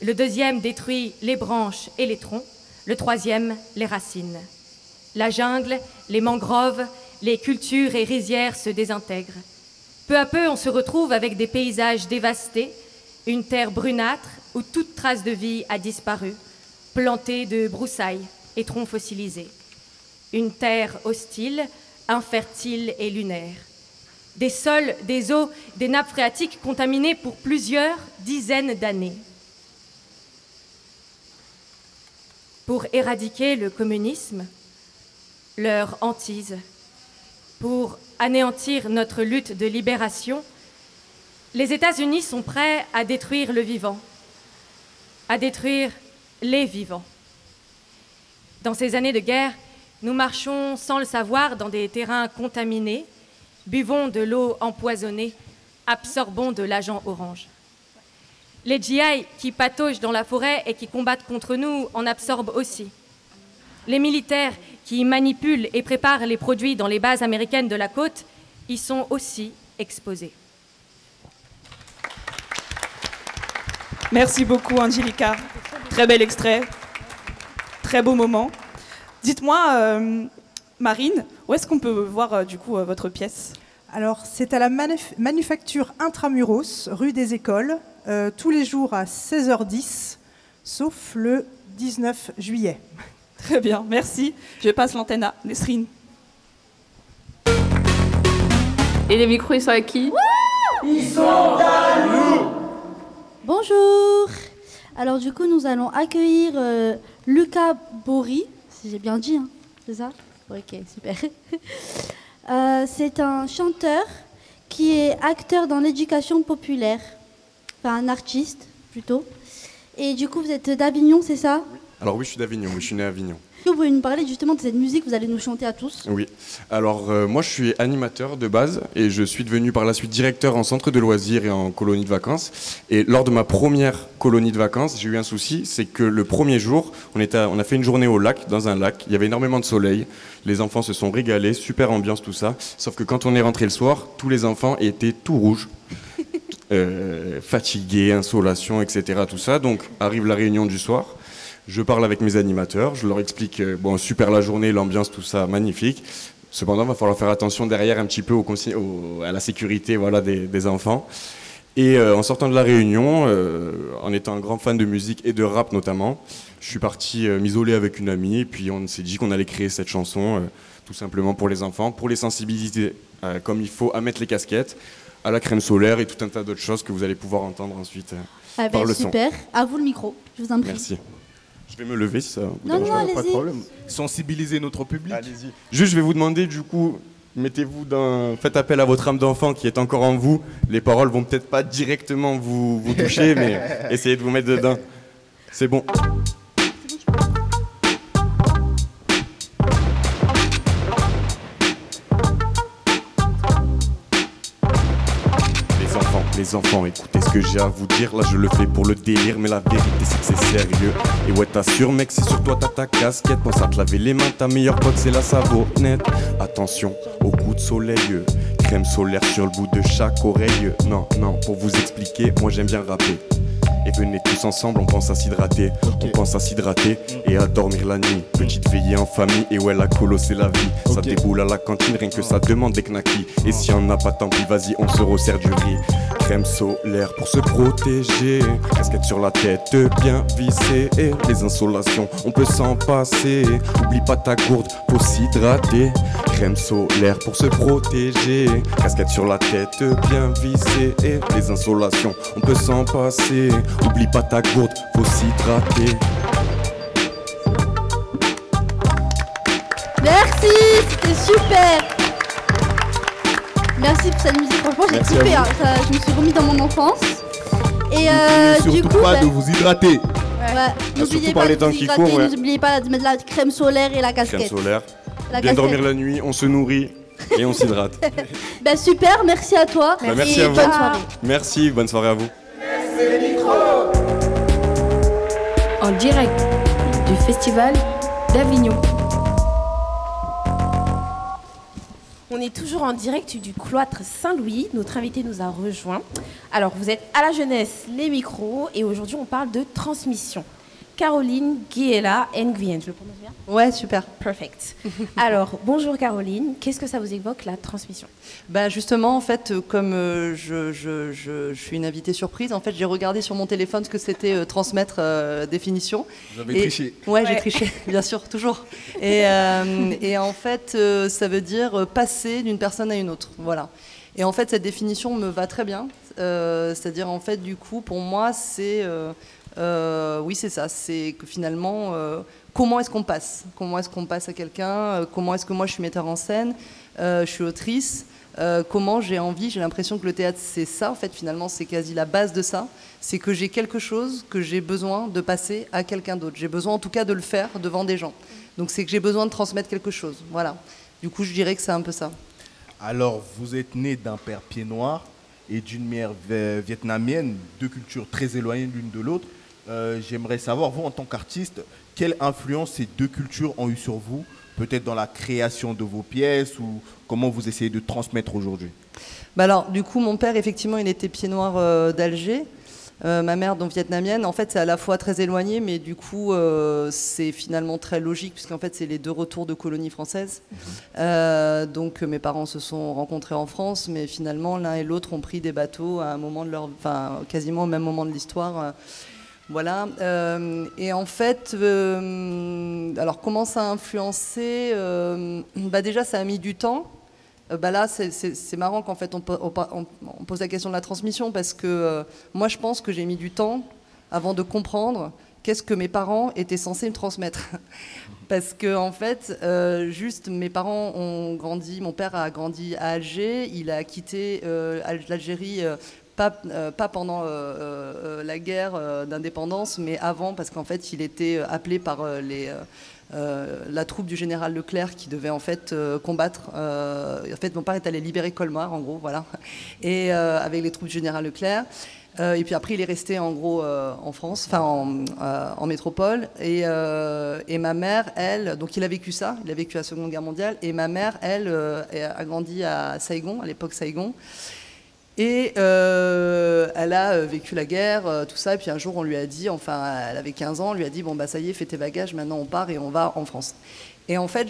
le deuxième détruit les branches et les troncs, le troisième les racines. La jungle, les mangroves, les cultures et rizières se désintègrent. Peu à peu, on se retrouve avec des paysages dévastés, une terre brunâtre où toute trace de vie a disparu, plantée de broussailles et troncs fossilisés. Une terre hostile, infertile et lunaire. Des sols, des eaux, des nappes phréatiques contaminées pour plusieurs dizaines d'années. Pour éradiquer le communisme, leur hantise, pour anéantir notre lutte de libération, les États-Unis sont prêts à détruire le vivant, à détruire les vivants. Dans ces années de guerre, nous marchons sans le savoir dans des terrains contaminés, buvons de l'eau empoisonnée, absorbons de l'agent orange. Les GI qui pataugent dans la forêt et qui combattent contre nous en absorbent aussi. Les militaires qui manipulent et préparent les produits dans les bases américaines de la côte y sont aussi exposés. Merci beaucoup, Angelica. Très bel extrait. Très beau moment. Dites-moi, euh, Marine, où est-ce qu'on peut voir euh, du coup euh, votre pièce? Alors, c'est à la manuf- manufacture Intramuros, rue des Écoles, euh, tous les jours à 16h10, sauf le 19 juillet. Très bien, merci. Je passe l'antenne à Nesrine. Et les micros, ils sont à qui Ils sont à nous Bonjour Alors du coup, nous allons accueillir euh, Lucas Bory, si j'ai bien dit, hein, c'est ça? Ok, super. Euh, c'est un chanteur qui est acteur dans l'éducation populaire, enfin un artiste plutôt. Et du coup, vous êtes d'Avignon, c'est ça? Alors oui, je suis d'Avignon, je suis né à Avignon. Est-ce que vous pouvez nous parler justement de cette musique que vous allez nous chanter à tous? Oui. Alors euh, moi, je suis animateur de base et je suis devenu par la suite directeur en centre de loisirs et en colonie de vacances. Et lors de ma première colonie de vacances, j'ai eu un souci, c'est que le premier jour, on, était à- on a fait une journée au lac, dans un lac. Il y avait énormément de soleil. Les enfants se sont régalés, super ambiance, tout ça. Sauf que quand on est rentré le soir, tous les enfants étaient tout rouges. Euh, fatigués, insolation, etc. Tout ça. Donc arrive la réunion du soir. Je parle avec mes animateurs, je leur explique, euh, bon, super la journée, l'ambiance, tout ça, magnifique. Cependant, il va falloir faire attention derrière un petit peu au- à la sécurité voilà, des, des enfants. Et euh, en sortant de la réunion, euh, en étant un grand fan de musique et de rap notamment, je suis parti euh, m'isoler avec une amie, et puis on s'est dit qu'on allait créer cette chanson, tout simplement pour les enfants, pour les sensibiliser comme il faut à mettre les casquettes, à la crème solaire et tout un tas d'autres choses que vous allez pouvoir entendre ensuite Ah par ben, le Super. À vous le micro, je vous en son. prie. Merci. Je vais me lever si ça vous Non, pas. allez-y. Pas de problème. Sensibiliser notre public. Allez-y. Juste, je vais vous demander, du coup, mettez-vous dans. Faites appel à votre âme d'enfant qui est encore en vous. Les paroles vont peut-être pas directement vous, vous toucher, mais essayez de vous mettre dedans. C'est bon. Enfants, écoutez ce que j'ai à vous dire. Là, je le fais pour le délire, mais la vérité, c'est que c'est sérieux. Et ouais, t'assures, mec, c'est sur toi, t'as ta casquette. Pense à te laver les mains, ta meilleure pote, c'est la savonnette. Attention au coup de soleil, euh, crème solaire sur le bout de chaque oreille. Non, non, pour vous expliquer, moi j'aime bien rapper. Et venez tous ensemble, on pense à s'hydrater. On pense à s'hydrater et à dormir la nuit. Petite veillée en famille, et ouais, la colo c'est la vie. Ça déboule à la cantine, rien que ça demande des knackis. Et si on n'a pas tant pis, vas-y, on se resserre du riz. Crème solaire pour se protéger. Casquette sur la tête bien vissée. Et les insolations, on peut s'en passer. Oublie pas ta gourde pour s'hydrater. Crème solaire pour se protéger. Casquette sur la tête bien vissée. Et les insolations, on peut s'en passer. Oublie pas ta gourde, faut s'hydrater. Merci, c'était super. Merci pour cette musique, franchement j'ai Merci à kiffé, vous. hein. Ça, je me suis remis dans mon enfance. Et euh, N'oubliez du surtout coup, pas ben, de vous hydrater. ouais, surtout n'oubliez par pas les de temps vous qui hydrater, courent, ouais. n'oubliez pas de mettre la crème solaire et la Crème casquette. solaire. La Bien casquette. dormir la nuit, on se nourrit et on s'hydrate. Ben super, merci à toi. Bah, merci et à vous. bonne soirée. Merci, bonne soirée à vous. En direct du Festival d'Avignon. On est toujours en direct du cloître Saint-Louis. Notre invité nous a rejoint. Alors, vous êtes à la jeunesse, les micros, et aujourd'hui, on parle de transmission. Caroline Guiela Nguyen, je le prononce bien Ouais, super. Perfect. Alors, bonjour Caroline, qu'est-ce que ça vous évoque la transmission? Bah Justement, en fait, euh, comme euh, je, je, je, je, suis une invitée surprise, en fait, j'ai regardé sur mon téléphone ce que c'était euh, transmettre euh, définition. Vous avez triché. Ouais, Ouais. j'ai triché, bien sûr, toujours. Et, euh, et en fait, euh, ça veut dire passer d'une personne à une autre. Voilà. Et en fait, cette définition me va très bien. Euh, C'est-à-dire, en fait, du coup, pour moi, c'est. euh, euh, oui, c'est ça. C'est que finalement, euh, comment est-ce qu'on passe? Comment est-ce qu'on passe à quelqu'un? Euh, Comment est-ce que moi, je suis metteur en scène? Je suis autrice Comment j'ai envie? J'ai l'impression que le théâtre, c'est ça. En fait, finalement, c'est quasi la base de ça. C'est que j'ai quelque chose que j'ai besoin de passer à quelqu'un d'autre. J'ai besoin, en tout cas, de le faire devant des gens. Donc, c'est que j'ai besoin de transmettre quelque chose. Voilà. Du coup, je dirais que c'est un peu ça. Alors, vous êtes né d'un père pied noir et d'une mère vi- vietnamienne, deux cultures très éloignées l'une de l'autre. Euh, J'aimerais savoir, vous, en tant qu'artiste, quelle influence ces deux cultures ont eu sur vous, peut-être dans la création de vos pièces ou comment vous essayez de transmettre aujourd'hui? Bah alors, du coup, mon père, effectivement, il était pied noir euh, d'Alger. Euh, ma mère, donc vietnamienne, en fait, c'est à la fois très éloigné, mais du coup, euh, c'est finalement très logique, puisqu'en fait, c'est les deux retours de colonies françaises. Euh, donc, mes parents se sont rencontrés en France, mais finalement, l'un et l'autre ont pris des bateaux à un moment de leur, enfin, quasiment au même moment de l'histoire. Voilà. Euh, et en fait, euh, alors comment ça a influencé Euh, bah Déjà, ça a mis du temps. Bah là, c'est- marrant qu'en fait on, pose la question de la transmission parce que moi, je pense que j'ai mis du temps avant de comprendre qu'est-ce que mes parents étaient censés me transmettre. parce que en fait, juste mes parents ont grandi, mon père a grandi à Alger, il a quitté Al- l'Algérie. Euh, pas, pendant euh, euh, la guerre d'indépendance, mais avant, parce qu'en fait, il était appelé par la troupe du général Leclerc qui devait en fait combattre. en fait, mon père est allé libérer Colmar, en gros, voilà, et avec les troupes du général Leclerc. Et puis après, il est resté en gros en France, enfin en, métropole. Et, et ma mère, elle, donc il a vécu ça, il a vécu la Seconde Guerre mondiale. Et ma mère, elle, a grandi à Saigon, à l'époque Saigon. Et euh, elle a euh, vécu la guerre, euh, tout ça. Et puis un jour, on lui a dit, enfin, elle avait 15 ans, on lui a dit, bon, bah ça y est, fais tes bagages, maintenant on part et on va en France. Et en fait,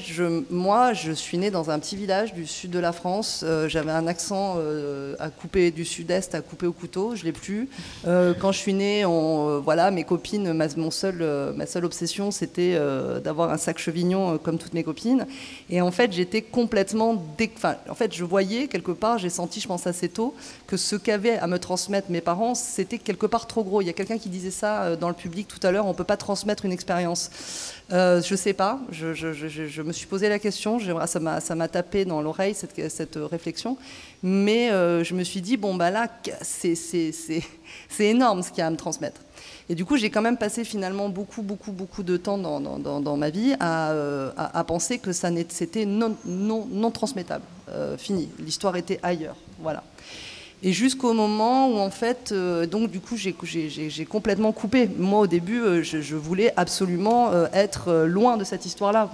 moi, je suis née dans un petit village du sud de la France. Euh, J'avais un accent euh, à couper du sud-est, à couper au couteau. Je l'ai plus. Euh, quand je suis née, voilà, mes copines, ma, mon seul, seule obsession, c'était d'avoir un sac chevignon comme toutes mes copines. Et en fait, j'étais complètement, enfin, en fait, je voyais quelque part, j'ai senti, je pense assez tôt, que ce qu'avaient à me transmettre mes parents, c'était quelque part trop gros. Il y a quelqu'un qui disait ça dans le public tout à l'heure. On peut pas transmettre une expérience. Euh, je sais pas. Je, me suis posé la question. J'aimerais- Ça m'a, tapé dans l'oreille cette, cette euh, réflexion. Mais euh, je me suis dit bon bah là, c'est, énorme ce qu'il y a à me transmettre. Et du coup, j'ai quand même passé finalement beaucoup, beaucoup, beaucoup de temps dans, dans- dans- ma vie à, euh, à- à penser que c'était non, non, non transmettable. Fini. L'histoire était ailleurs. Voilà. Et jusqu'au moment où, en fait, euh, donc du coup, j'ai- complètement coupé. Moi, au début, euh, je, voulais absolument euh, être loin de cette histoire-là.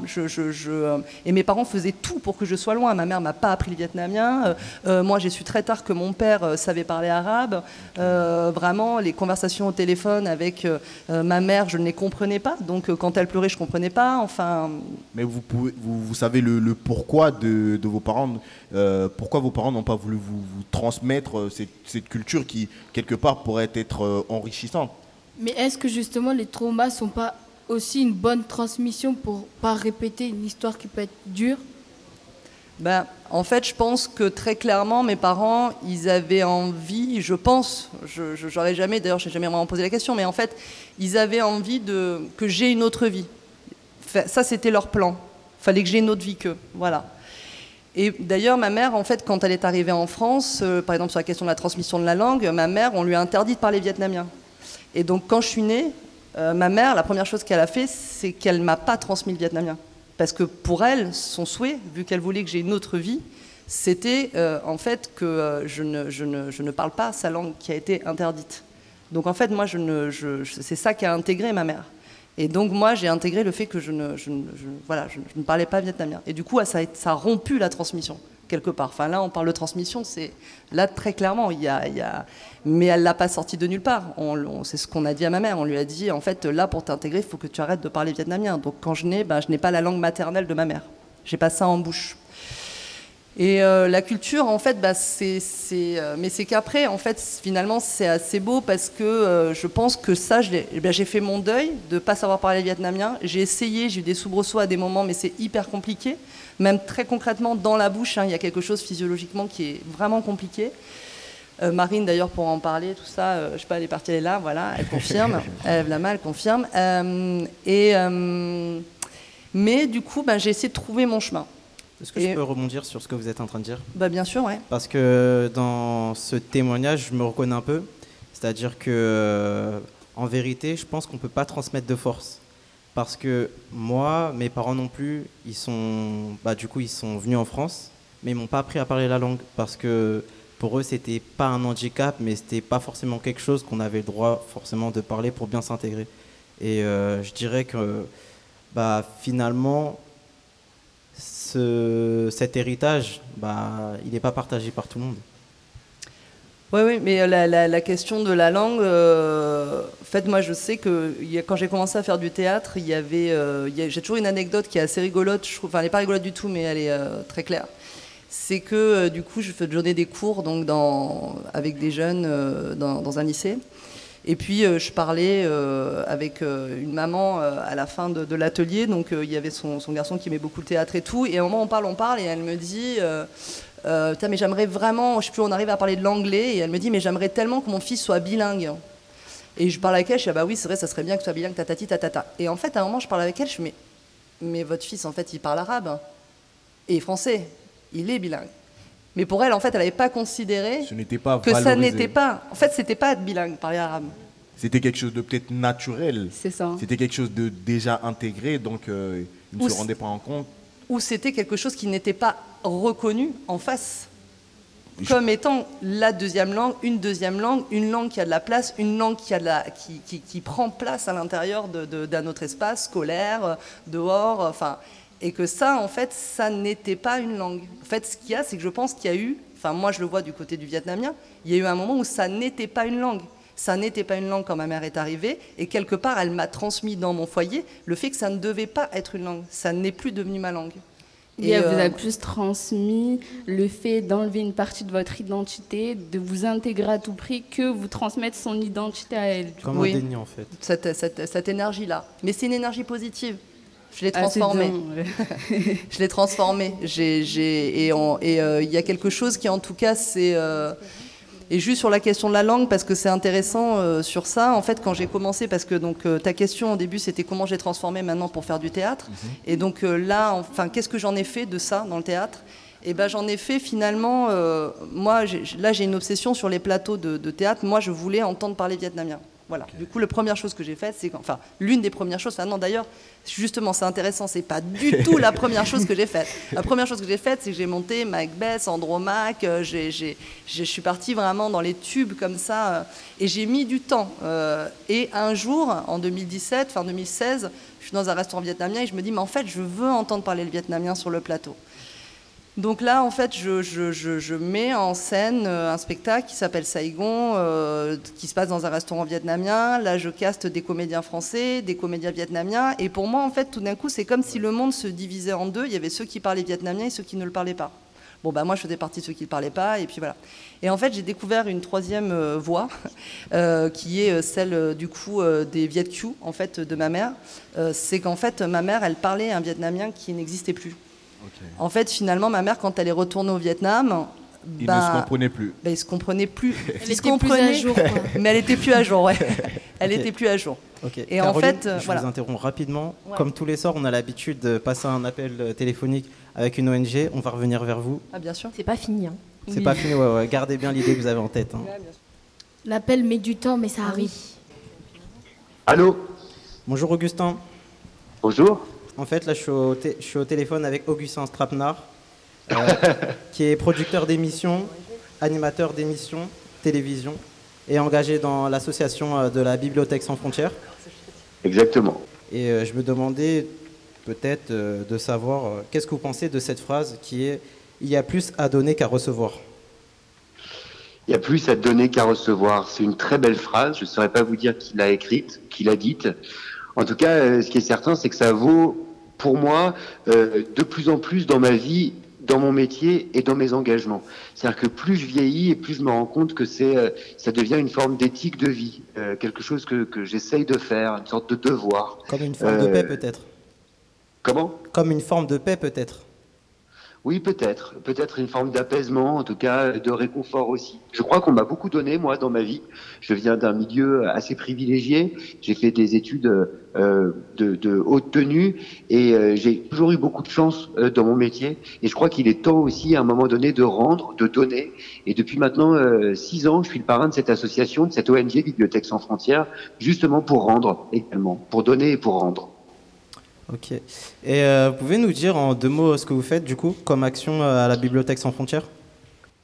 Et mes parents faisaient tout pour que je sois loin. Ma mère m'a pas appris le vietnamien. Moi, j'ai su très tard que mon père savait parler arabe. Vraiment, les conversations au téléphone avec ma mère, je ne les comprenais pas. Donc, quand elle pleurait, je comprenais pas. Enfin, Mais vous, pouvez, vous, savez le, pourquoi de, vos parents, pourquoi vos parents n'ont pas voulu vous transmettre euh, cette, cette culture qui, quelque part, pourrait être euh, enrichissante Mais est-ce que justement les traumas sont pas aussi une bonne transmission pour pas répéter une histoire qui peut être dure? Ben, en fait, je pense que très clairement, mes parents, ils avaient envie, je pense, je je- j'aurais jamais, d'ailleurs, j'ai jamais vraiment posé la question, mais en fait, ils avaient envie de que j'ai une autre vie. Ça, c'était leur plan. Fallait que j'ai une autre vie qu'eux. Voilà. Et d'ailleurs, ma mère, en fait, quand elle est arrivée en France, euh, par exemple sur la question de la transmission de la langue, ma mère, on lui a interdit de parler vietnamien. Et donc, quand je suis née, euh, ma mère, la première chose qu'elle a fait, c'est qu'elle m'a pas transmis le vietnamien. Parce que pour elle, son souhait, vu qu'elle voulait que j'ai une autre vie, c'était euh, en fait que je, ne, ne, ne parle pas sa langue qui a été interdite. Donc en fait, moi, ne, c'est ça qu'a intégré ma mère. Et donc moi, j'ai intégré le fait que je ne, voilà, je, ne parlais pas vietnamien. Et du coup, ça a, rompu la transmission quelque part. Enfin là, on parle de transmission, c'est là très clairement, il y a, mais elle l'a pas sorti de nulle part. On, c'est ce qu'on a dit à ma mère. On lui a dit, en fait, là pour t'intégrer, il faut que tu arrêtes de parler vietnamien. Donc quand je nais, ben, je n'ai pas la langue maternelle de ma mère. J'ai pas ça en bouche. Et euh, la culture, en fait, bah, c'est, euh, mais c'est qu'après, en fait, finalement, c'est assez beau parce que euh, je pense que ça, eh bien, j'ai fait mon deuil de ne pas savoir parler vietnamien. J'ai essayé, j'ai eu des soubresauts à des moments, mais c'est hyper compliqué. Même très concrètement, dans la bouche, hein, il y a quelque chose physiologiquement qui est vraiment compliqué. Euh, Marine, d'ailleurs, pour en parler, tout ça, euh, je sais pas, elle est partie, elle est là, voilà, elle confirme. elle lève la main, elle confirme. Euh, et, mais du coup, bah, j'ai essayé de trouver mon chemin. Est-ce que Et- je peux rebondir sur ce que vous êtes en train de dire? Bah, bien sûr, ouais. Parce que dans ce témoignage, je me reconnais un peu. C'est-à-dire que, euh, en vérité, je pense qu'on ne peut pas transmettre de force. Parce que moi, mes parents non plus, ils sont, bah, du coup, ils sont venus en France, mais ils m'ont pas appris à parler la langue parce que pour eux, c'était pas un handicap, mais c'était pas forcément quelque chose qu'on avait le droit forcément de parler pour bien s'intégrer. Et euh, je dirais que, bah, finalement, ce- cet héritage, bah, il n'est pas partagé par tout le monde. Oui, oui, mais la, question de la langue, euh, en fait, moi, je sais que quand j'ai commencé à faire du théâtre, il y avait, euh, j'ai toujours une anecdote qui est assez rigolote. Enfin, elle n'est pas rigolote du tout, mais elle est euh, très claire. C'est que euh, du coup, je donnais des cours donc avec des jeunes dans un lycée. Et puis, euh, je parlais euh, avec euh, une maman à la fin de, l'atelier. Donc, il y avait son, garçon qui aimait beaucoup le théâtre et tout. Et à un moment, on parle, on parle, et elle me dit mais j'aimerais vraiment, je sais plus, on arrive à parler de l'anglais. Et elle me dit Mais j'aimerais tellement que mon fils soit bilingue. Et je parle avec elle, je dis Ah bah oui, c'est vrai, ça serait bien que tu sois bilingue, tatati, tatata. Et en fait, à un moment, je parle avec elle, je dis Mais, mais votre fils, en fait, il parle arabe et français. Il est bilingue. Mais pour elle, en fait, elle n'avait pas considéré pas que ça valorisé. n'était pas. En fait, c'était pas être bilingue, parler arabe. C'était quelque chose de peut-être naturel. C'est ça. C'était quelque chose de déjà intégré, donc euh, ils ne Ou se rendaient pas en compte. Ou c'était quelque chose qui n'était pas reconnu en face comme étant la deuxième langue, une deuxième langue, une langue qui a de la place, une langue qui, a de la, qui, qui- qui prend place à l'intérieur de- de- d'un autre espace scolaire, euh, dehors, euh, enfin, et que ça, en fait, ça n'était pas une langue. En fait, ce qu'il y a, c'est que je pense qu'il y a eu, enfin, moi je le vois du côté du vietnamien, il y a eu un moment où ça n'était pas une langue. Ça n'était pas une langue quand ma mère est arrivée, et quelque part, elle m'a transmis dans mon foyer le fait que ça ne devait pas être une langue. Ça n'est plus devenu ma langue. Et elle vous euh, a plus transmis le fait d'enlever une partie de votre identité, de vous intégrer à tout prix, que vous transmettre son identité à elle. Comme un déni en fait. cette, cette- cette énergie-là. Mais c'est une énergie positive. Je l'ai Ah, transformée. bien, ouais. je l'ai. J'ai- j'ai- et euh, il y a quelque chose qui, en tout cas, c'est. euh, et juste sur la question de la langue, parce que c'est intéressant euh, sur ça, en fait, quand j'ai commencé, parce que donc euh, ta question au début, c'était comment j'ai transformé maintenant pour faire du théâtre. Et donc euh, là, enfin, qu'est-ce que j'en ai fait de ça dans le théâtre? Et ben j'en ai fait finalement, euh, moi j'ai- là j'ai une obsession sur les plateaux de, de théâtre, moi je voulais entendre parler vietnamien. Voilà. Du coup, la première chose que j'ai faite, c'est enfin l'une des premières choses. Enfin non, d'ailleurs, justement, c'est intéressant. C'est pas du tout la première chose que j'ai faite. La première chose que j'ai faite, c'est que j'ai monté Macbeth, Andromaque. euh, Je suis partie vraiment dans les tubes comme ça, euh, et j'ai mis du temps. euh, et un jour, en 2017, fin 2016, je suis dans un restaurant vietnamien et je me dis, mais en fait, je veux entendre parler le vietnamien sur le plateau. Donc là, en fait, je, mets en scène euh, un spectacle qui s'appelle Saigon, euh, qui se passe dans un restaurant vietnamien. Là, je caste des comédiens français, des comédiens vietnamiens. Et pour moi, en fait, tout d'un coup, c'est comme si le monde se divisait en deux. Il y avait ceux qui parlaient vietnamien et ceux qui ne le parlaient pas. Bon, bah moi, je faisais partie de ceux qui ne le parlaient pas, et puis voilà. Et en fait, j'ai découvert une troisième euh, voie, qui est celle, du coup, des Viet Kieu, en fait, de ma mère. C'est qu'en fait, ma mère, elle parlait un vietnamien qui n'existait plus. En fait, finalement, ma mère, quand elle est retournée au Vietnam, Ils bah, ne se comprenaient plus. bah, ils se comprenaient plus. Elle Ils se était plus à jour, quoi. mais elle était plus à jour, ouais. Elle Ok. était plus à jour. Et en fait, euh, je voilà. vous interromps rapidement. Ouais. Comme tous les soirs, on a l'habitude de passer un appel euh, téléphonique avec une ONG. On va revenir vers vous. Ah, bien sûr. C'est pas fini. hein. C'est pas fini, ouais, ouais. Gardez bien l'idée que vous avez en tête. hein. L'appel met du temps, mais ça arrive. Allô? Bonjour Augustin. Bonjour. En fait, là, je suis au, té- je suis au téléphone avec Augustin Strapnar, euh, qui est producteur d'émissions, animateur d'émissions, télévision, et engagé dans l'association euh, de la Bibliothèque sans frontières. Exactement. Et euh, je me demandais peut-être euh, de savoir qu'est-ce que vous pensez de cette phrase qui est Il y a plus à donner qu'à recevoir. Il y a plus à donner qu'à recevoir. C'est une très belle phrase. Je ne saurais pas vous dire qui l'a écrite, qui l'a dite. En tout cas, ce qui est certain, c'est que ça vaut pour moi euh, de plus en plus dans ma vie, dans mon métier et dans mes engagements. C'est-à-dire que plus je vieillis et plus je me rends compte que c'est, euh, ça devient une forme d'éthique de vie, euh, quelque chose que, que j'essaye de faire, une sorte de devoir. Comme une forme de Euh, paix peut-être. Comment? Comme une forme de paix peut-être. Oui, peut-être. Peut-être une forme d'apaisement, en tout cas de réconfort aussi. Je crois qu'on m'a beaucoup donné, moi, dans ma vie. Je viens d'un milieu assez privilégié. J'ai fait des études euh, de, haute tenue et euh, j'ai toujours eu beaucoup de chance euh, dans mon métier. Et je crois qu'il est temps aussi, à un moment donné, de rendre, de donner. Et depuis maintenant six ans, je suis le parrain de cette association, de cette ONG Bibliothèque sans frontières, justement pour rendre également, pour donner et pour rendre. Ok. Et euh, vous pouvez nous dire en deux mots ce que vous faites du coup comme action euh, à la Bibliothèque sans frontières?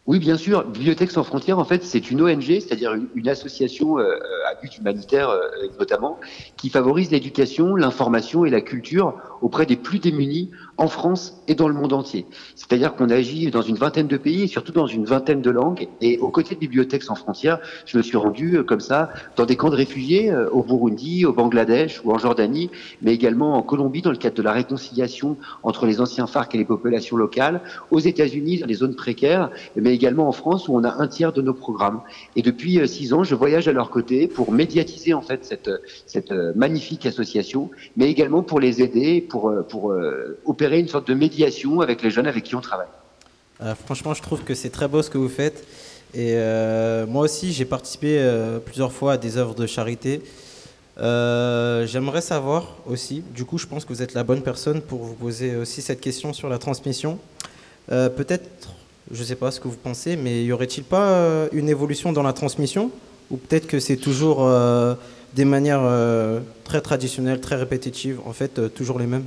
Oui, bien sûr. Bibliothèque sans frontières, en fait, c'est une ONG, c'est-à-dire une, association euh, à but humanitaire notamment, qui favorise l'éducation, l'information et la culture auprès des plus démunis en France et dans le monde entier. C'est-à-dire qu'on agit dans une vingtaine de pays et surtout dans une vingtaine de langues. Et aux côtés de Bibliothèque sans frontières, je me suis rendu euh, comme ça dans des camps de réfugiés euh, au Burundi, au Bangladesh ou en Jordanie, mais également en Colombie dans le cadre de la réconciliation entre les anciens FARC et les populations locales, aux États-Unis dans les zones précaires, mais également en France où on a un tiers de nos programmes. Et depuis euh, six ans, je voyage à leur côté pour médiatiser en fait cette, magnifique association, mais également pour les aider, euh, pour euh, opérer une sorte de médiation avec les jeunes avec qui on travaille. Euh, franchement, je trouve que c'est très beau ce que vous faites. Et euh, moi aussi, j'ai participé euh, plusieurs fois à des œuvres de charité. Euh, J'aimerais savoir aussi, du coup, je pense que vous êtes la bonne personne pour vous poser aussi cette question sur la transmission. Euh, Peut-être, je ne sais pas ce que vous pensez, mais y aurait-il pas euh, une évolution dans la transmission? Ou peut-être que c'est toujours euh, des manières euh, très traditionnelles, très répétitives, en fait, euh, toujours les mêmes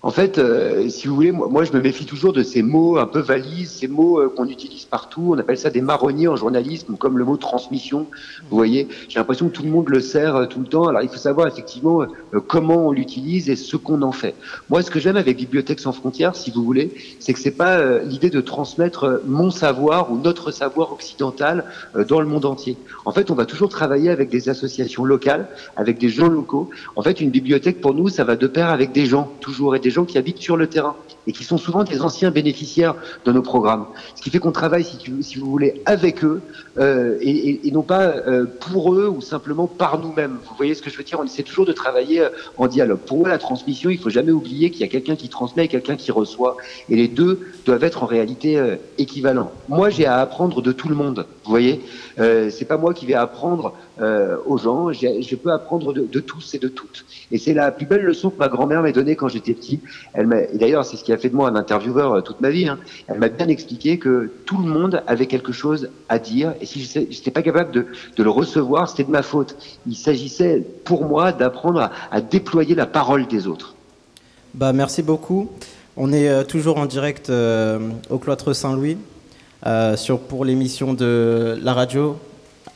En fait, euh, si vous voulez, moi, je me méfie toujours de ces mots un peu valises, ces mots euh, qu'on utilise partout. On appelle ça des marronniers en journalisme, comme le mot transmission. Vous voyez, j'ai l'impression que tout le monde le sert euh, tout le temps. Alors, il faut savoir effectivement euh, comment on l'utilise et ce qu'on en fait. Moi, ce que j'aime avec Bibliothèque sans frontières, si vous voulez, c'est que c'est pas l'idée de transmettre mon savoir ou notre savoir occidental dans le monde entier. En fait, on va toujours travailler avec des associations locales, avec des gens locaux. En fait, une bibliothèque pour nous, ça va de pair avec des gens toujours et des gens qui habitent sur le terrain et qui sont souvent des anciens bénéficiaires de nos programmes. Ce qui fait qu'on travaille, si, vous voulez, avec eux euh, et, non pas euh, pour eux ou simplement par nous-mêmes. Vous voyez ce que je veux dire? On essaie toujours de travailler euh, en dialogue. Pour moi, la transmission, il faut jamais oublier qu'il y a quelqu'un qui transmet et quelqu'un qui reçoit, et les deux doivent être en réalité équivalents. Moi, j'ai à apprendre de tout le monde. Vous voyez, c'est pas moi qui vais apprendre aux gens. Je peux apprendre de, tous et de toutes. Et c'est la plus belle leçon que ma grand-mère m'a donnée quand j'étais petit. Elle m'a, d'ailleurs, c'est ce qui a fait de moi un intervieweur euh, toute ma vie. hein. Elle m'a bien expliqué que tout le monde avait quelque chose à dire, et si je n'étais pas capable de, le recevoir, c'était de ma faute. Il s'agissait pour moi d'apprendre à, déployer la parole des autres. Bah, merci beaucoup. On est euh, toujours en direct euh, au cloître Saint-Louis sur, pour l'émission de la radio,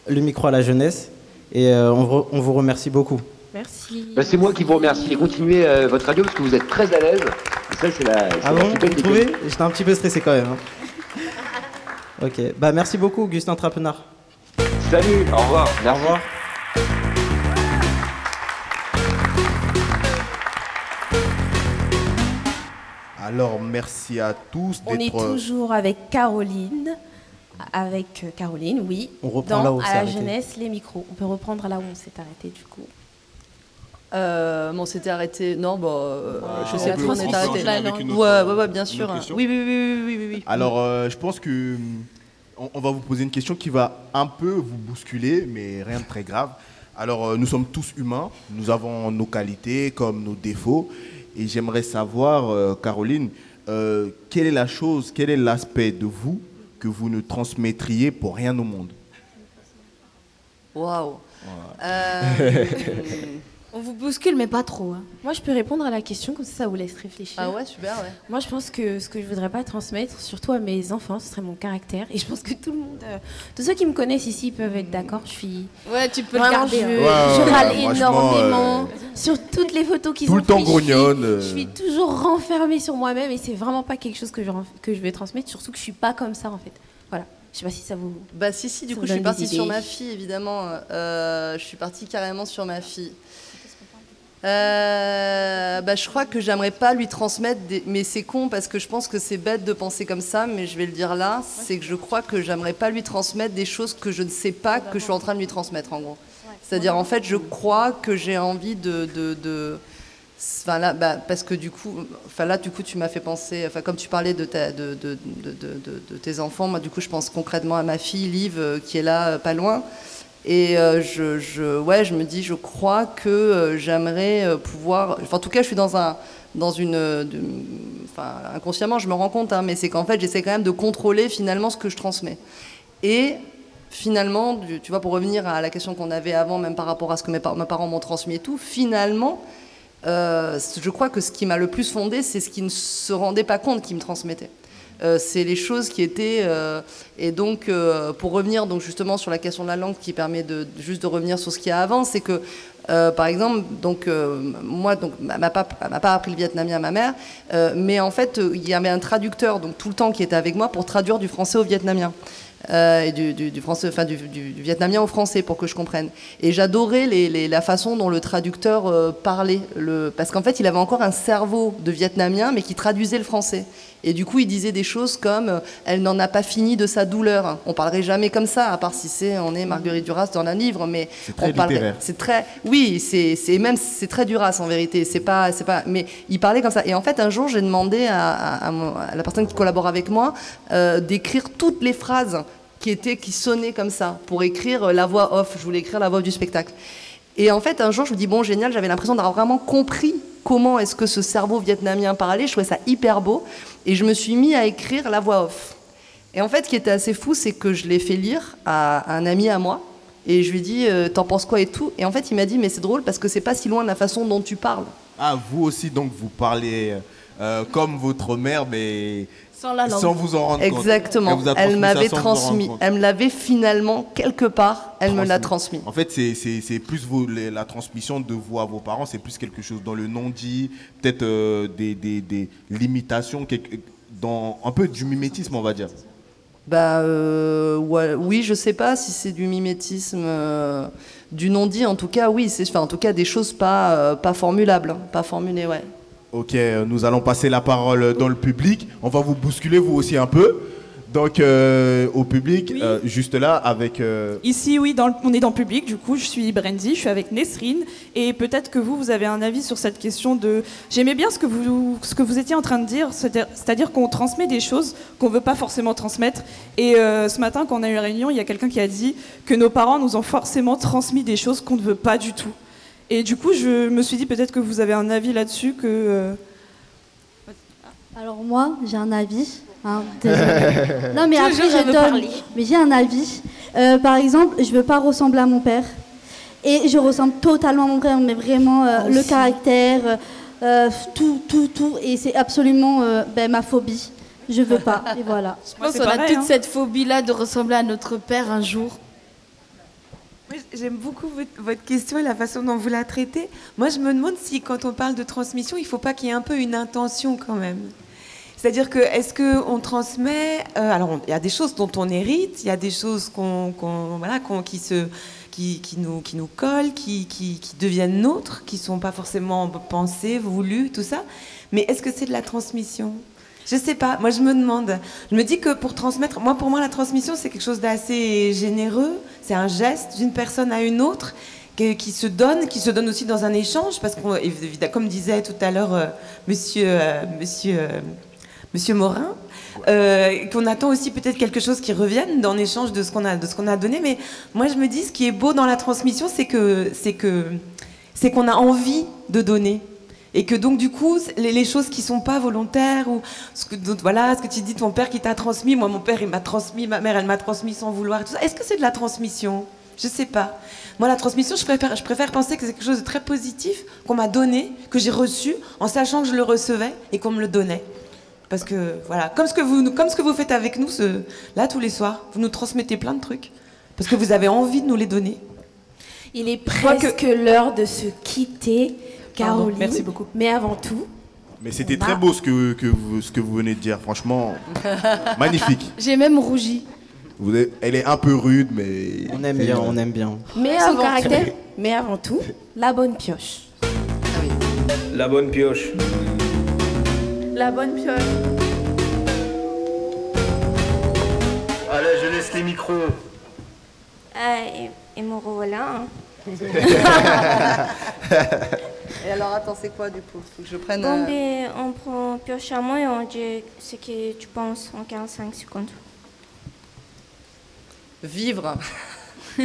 le micro à la jeunesse. Et on vous remercie beaucoup. Merci. Ben, c'est moi qui vous remercie. Et continuez euh, votre radio parce que vous êtes très à l'aise. Et ça, c'est la, Ah bon Vous trouvez? J'étais un petit peu stressé quand même. hein. Ok. Bah, merci beaucoup, Augustin Trapenard. Salut, au revoir. Au revoir. Alors, merci à tous On est d'être. toujours avec Caroline. Avec euh, Caroline, oui. On reprend dans là où à la arrêté. jeunesse, les micros. On peut reprendre là où on s'est arrêté du coup. Euh, bon, c'était arrêté. Non, bon, euh, je on sais plus, on est continuer arrêté. la langue. une autre, ouais, ouais, ouais, bien sûr. hein. question Oui, oui, oui, oui, oui, oui. Alors, euh, je pense que hum, on, on va vous poser une question qui va un peu vous bousculer, mais rien de très grave. Alors, euh, nous sommes tous humains, nous avons nos qualités comme nos défauts, et j'aimerais savoir, euh, Caroline, euh, quelle est la chose, quel est l'aspect de vous que vous ne transmettriez pour rien au monde? Waouh. On vous bouscule, mais pas trop. hein. Moi, je peux répondre à la question, comme ça, ça vous laisse réfléchir. Ah ouais, super, ouais. Moi, je pense que ce que je voudrais pas transmettre, surtout à mes enfants, ce serait mon caractère. Et je pense que tout le monde, euh, tous ceux qui me connaissent ici peuvent être d'accord. Je suis. Ouais, tu peux le Vraiment, garder, Je, hein. Ouais, ouais, je ouais, râle franchement, énormément euh, sur toutes les photos qu'ils tout ont le temps prises, je suis- grognonne, euh. Je suis toujours renfermée sur moi-même et c'est vraiment pas quelque chose que je, ren- que je vais transmettre. Surtout que je suis pas comme ça en fait. Voilà. Je sais pas si ça vous. Bah si, si, du ça coup, vous je suis donne des partie sur ma fille, évidemment. Euh, je suis partie carrément sur ma fille. Euh, bah, je crois que j'aimerais pas lui transmettre des... Mais c'est con parce que je pense que c'est bête de penser comme ça, mais je vais le dire là. C'est que je crois que j'aimerais pas lui transmettre des choses que je ne sais pas que je suis en train de lui transmettre, en gros. C'est-à-dire, en fait, je crois que j'ai envie de... de, de- Enfin là, bah, parce que du coup, enfin là, du coup, tu m'as fait penser, enfin comme tu parlais de, ta- de, de, de, de- de- de tes enfants, moi, du coup, je pense concrètement à ma fille, Liv, euh, qui est là, euh, pas loin. Et euh, je, ouais, je me dis, je crois que euh, j'aimerais euh, pouvoir. En tout cas, je suis dans un, dans une, enfin, inconsciemment, je me rends compte, hein, mais c'est qu'en fait, j'essaie quand même de contrôler finalement ce que je transmets. Et finalement, tu vois, pour revenir à la question qu'on avait avant, même par rapport à ce que mes, par- mes parents m'ont transmis et tout, finalement, je crois que ce qui m'a le plus fondé, c'est ce qu'ils ne se rendaient pas compte qu'ils me transmettaient. Euh, c'est les choses qui étaient euh, et donc euh, pour revenir donc justement sur la question de la langue qui permet de juste de revenir sur ce qu'il y a avant c'est que par exemple donc moi donc ma pas m'a pas appris le vietnamien ma mère mais en fait il y avait un traducteur donc tout le temps qui était avec moi pour traduire du français au vietnamien et du, du- français, enfin du, du- vietnamien au français pour que je comprenne. Et j'adorais la façon dont le traducteur parlait, le, parce qu'en fait il avait encore un cerveau de vietnamien mais qui traduisait le français. Et du coup il disait des choses comme euh, elle n'en a pas fini de sa douleur. On parlerait jamais comme ça, à part si c'est on est Marguerite Duras dans un livre, mais C'est très on parlerait- c'est très, oui, c'est c'est même c'est très Duras en vérité. C'est pas, c'est pas, mais il parlait comme ça. Et en fait, un jour, j'ai demandé à, la personne qui collabore avec moi euh, d'écrire toutes les phrases qui étaient, qui sonnaient comme ça, pour écrire euh, la voix off. Je voulais écrire la voix off du spectacle. Et en fait, un jour, je me dis bon, génial. J'avais l'impression d'avoir vraiment compris comment est-ce que ce cerveau vietnamien parlait. Je trouvais ça hyper beau, et je me suis mis à écrire la voix off. Et en fait, ce qui était assez fou, c'est que je l'ai fait lire à un ami à moi. Et je lui ai dit, euh, t'en penses quoi et tout Et en fait, il m'a dit, mais c'est drôle parce que c'est pas si loin de la façon dont tu parles. Ah, vous aussi, donc, vous parlez euh, comme votre mère, mais Sans la langue. sans vous en rendre compte. Exactement. Elle, transmis m'avait transmis. Elle me l'avait finalement, quelque part, elle me l'a transmis. En fait, c'est- c'est c'est plus vos- les- la transmission de vous à vos parents, c'est plus quelque chose dans le non-dit, peut-être euh, des, des- des limitations, quelque- dans un peu du mimétisme, on va dire. Bah euh, ouais, oui, je sais pas si c'est du mimétisme, euh, du non-dit. En tout cas, oui, c'est enfin, en tout cas des choses pas euh, pas formulables, hein, pas formulées, ouais. Ok, euh, nous allons passer la parole dans le public. On va vous bousculer, vous aussi, un peu. Donc, euh, au public, euh, juste là, avec... euh, Ici, oui, dans le- on est dans le public, du coup, je suis Brandy, je suis avec Nesrine, et peut-être que vous, vous avez un avis sur cette question de... J'aimais bien ce que, vous, ce que vous étiez en train de dire, c'est-à-dire qu'on transmet des choses qu'on ne veut pas forcément transmettre, et ce matin, quand on a eu une réunion, il y a quelqu'un qui a dit que nos parents nous ont forcément transmis des choses qu'on ne veut pas du tout. Et du coup, je me suis dit peut-être que vous avez un avis là-dessus, que... euh, Alors moi, j'ai un avis. hein, non mais après je donne. Mais j'ai un avis. Euh, par exemple, je veux pas ressembler à mon père. Et je ressemble totalement à mon père, mais vraiment euh, le caractère, euh, tout, tout, tout. Et c'est absolument euh, ben, ma phobie. Je veux pas. Et voilà. Je pense qu'on a toute cette phobie-là de ressembler à notre père un jour. J'aime beaucoup votre, question et la façon dont vous la traitez. Moi, je me demande si, quand on parle de transmission, il ne faut pas qu'il y ait un peu une intention quand même. C'est-à-dire que, est-ce qu'on transmet. euh, alors, il y a des choses dont on hérite, il y a des choses qui, se, qui, nous, qui nous collent, qui deviennent nôtres, qui ne sont pas forcément pensées, voulues, tout ça. Mais est-ce que c'est de la transmission? Je sais pas, moi je me demande. Je me dis que pour transmettre, moi pour moi la transmission c'est quelque chose d'assez généreux, c'est un geste d'une personne à une autre qui, se donne, qui se donne aussi dans un échange, parce qu'on, comme disait tout à l'heure euh, Monsieur, euh, euh, Morin, euh, qu'on attend aussi peut-être quelque chose qui revienne dans l'échange de ce qu'on a, de a donné. Mais moi je me dis ce qui est beau dans la transmission, c'est que, c'est que, c'est qu'on a envie de donner. Et que donc du coup, les, les choses qui sont pas volontaires ou ce que donc, voilà, ce que tu dis, ton père qui t'a transmis, moi mon père il m'a transmis, ma mère elle m'a transmis sans vouloir. tout ça. Est-ce que c'est de la transmission? Je sais pas. Moi, la transmission, je préfère, je préfère penser que c'est quelque chose de très positif qu'on m'a donné, que j'ai reçu, en sachant que je le recevais et qu'on me le donnait. Parce que, voilà, comme ce que vous, comme ce que vous faites avec nous, ce, là, tous les soirs, vous nous transmettez plein de trucs. Parce que vous avez envie de nous les donner. Il est crois que- presque l'heure de se quitter, Caroline. merci beaucoup. Mais avant tout, Mais c'était très a- beau ce que, que vous, ce que vous venez de dire, franchement, magnifique. J'ai même rougi. Vous elle est un peu rude, mais... On aime bien, on aime bien. mais Son avant, caractère. mais avant tout, la bonne pioche. La bonne pioche. La bonne pioche. Allez, je laisse les micros. Ah, et, revoilà. hein. Et alors, attends, c'est quoi du coup? Faut que je prenne. Bon, euh, ben, on prend pioche à moi et on dit ce que tu penses en 45 secondes. Vivre.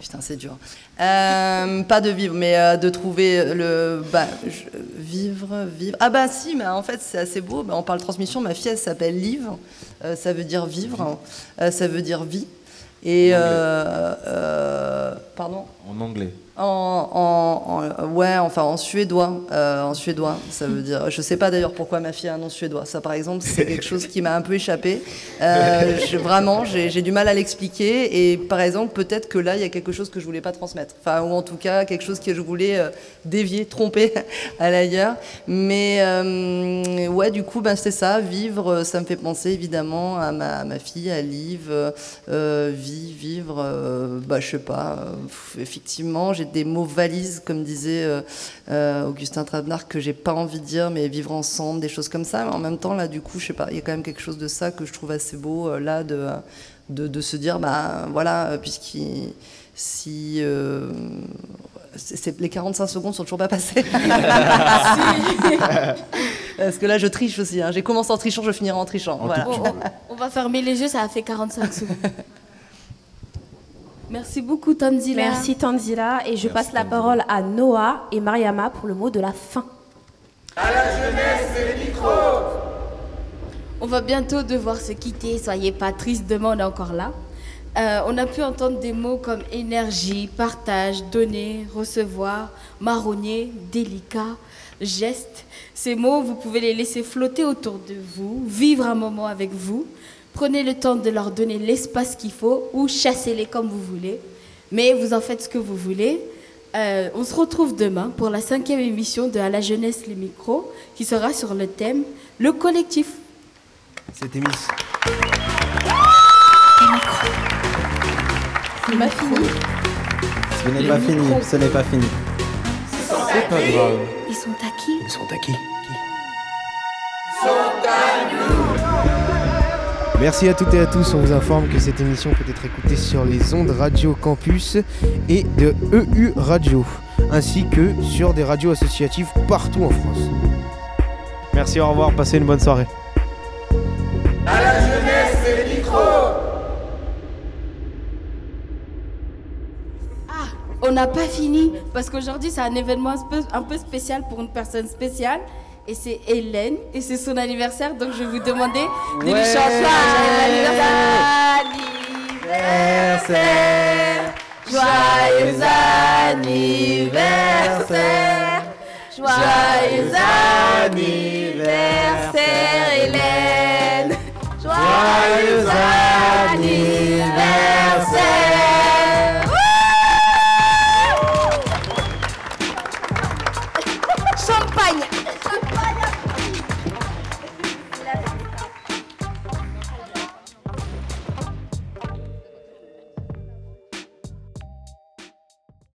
Putain, c'est dur. Euh, pas de vivre, mais euh, de trouver le. Bah, je- vivre, vivre. Ah, bah si, mais en fait, c'est assez beau. Bah, on parle transmission. Ma fille, elle s'appelle Liv. Euh, ça veut dire vivre. Euh, ça veut dire vie. Et. En euh, euh, pardon? En anglais. En, ouais, enfin en suédois, euh, en suédois, ça veut dire. Je sais pas d'ailleurs pourquoi ma fille a un nom suédois. Ça, par exemple, c'est quelque chose qui m'a un peu échappé. Euh, vraiment, j'ai du mal à l'expliquer. Et par exemple, peut-être que là, il y a quelque chose que je voulais pas transmettre. Enfin, ou en tout cas, quelque chose que je voulais euh, dévier, tromper à l'ailleurs. Mais euh, ouais, du coup, ben c'est ça. Vivre, ça me fait penser évidemment à ma, fille, à Liv. vie, vivre, bah je sais pas. effectivement, j'ai des mots valises, comme disait euh, euh, Augustin Travenard, que j'ai pas envie de dire, mais vivre ensemble, des choses comme ça. Mais en même temps, là, du coup, je sais pas, il y a quand même quelque chose de ça que je trouve assez beau, euh, là, de, de, de se dire, bah voilà, puisqu'il. Si. euh, c'est- c'est- les 45 secondes sont toujours pas passées. Parce que là, je triche aussi. hein. J'ai commencé en trichant, je finirai en trichant. Voilà. Bon, on, on va fermer les yeux, ça a fait 45 secondes. Merci beaucoup, Tanzila. Merci Tanzila. Et je passe la parole à Noah et Mariama pour le mot de la fin. On va bientôt devoir se quitter, soyez pas tristes, demain on est encore là. Euh, on a pu entendre des mots comme énergie, partage, donner, recevoir, marronnier, délicat, geste. Ces mots, vous pouvez les laisser flotter autour de vous, vivre un moment avec vous. Prenez le temps de leur donner l'espace qu'il faut ou chassez-les comme vous voulez. Mais vous en faites ce que vous voulez. Euh, on se retrouve demain pour la cinquième émission de À la jeunesse les micros qui sera sur le thème Le collectif. C'était Miss. C'est pas fini. Ce n'est pas fini, ce n'est pas fini. C'est pas grave. Ils sont à qui Ils sont à qui Merci à toutes et à tous. On vous informe que cette émission peut être écoutée sur les ondes Radio Campus et de EU Radio, ainsi que sur des radios associatives partout en France. Merci, au revoir, passez une bonne soirée. À la jeunesse, les micros On n'a pas fini parce qu'aujourd'hui c'est un événement un peu spécial pour une personne spéciale et c'est Hélène. Et c'est son anniversaire donc je vais vous demander de ouais. lui chanter joyeux anniversaire. Joyeux anniversaire. Joyeux anniversaire Hélène. Joyeux anniversaire.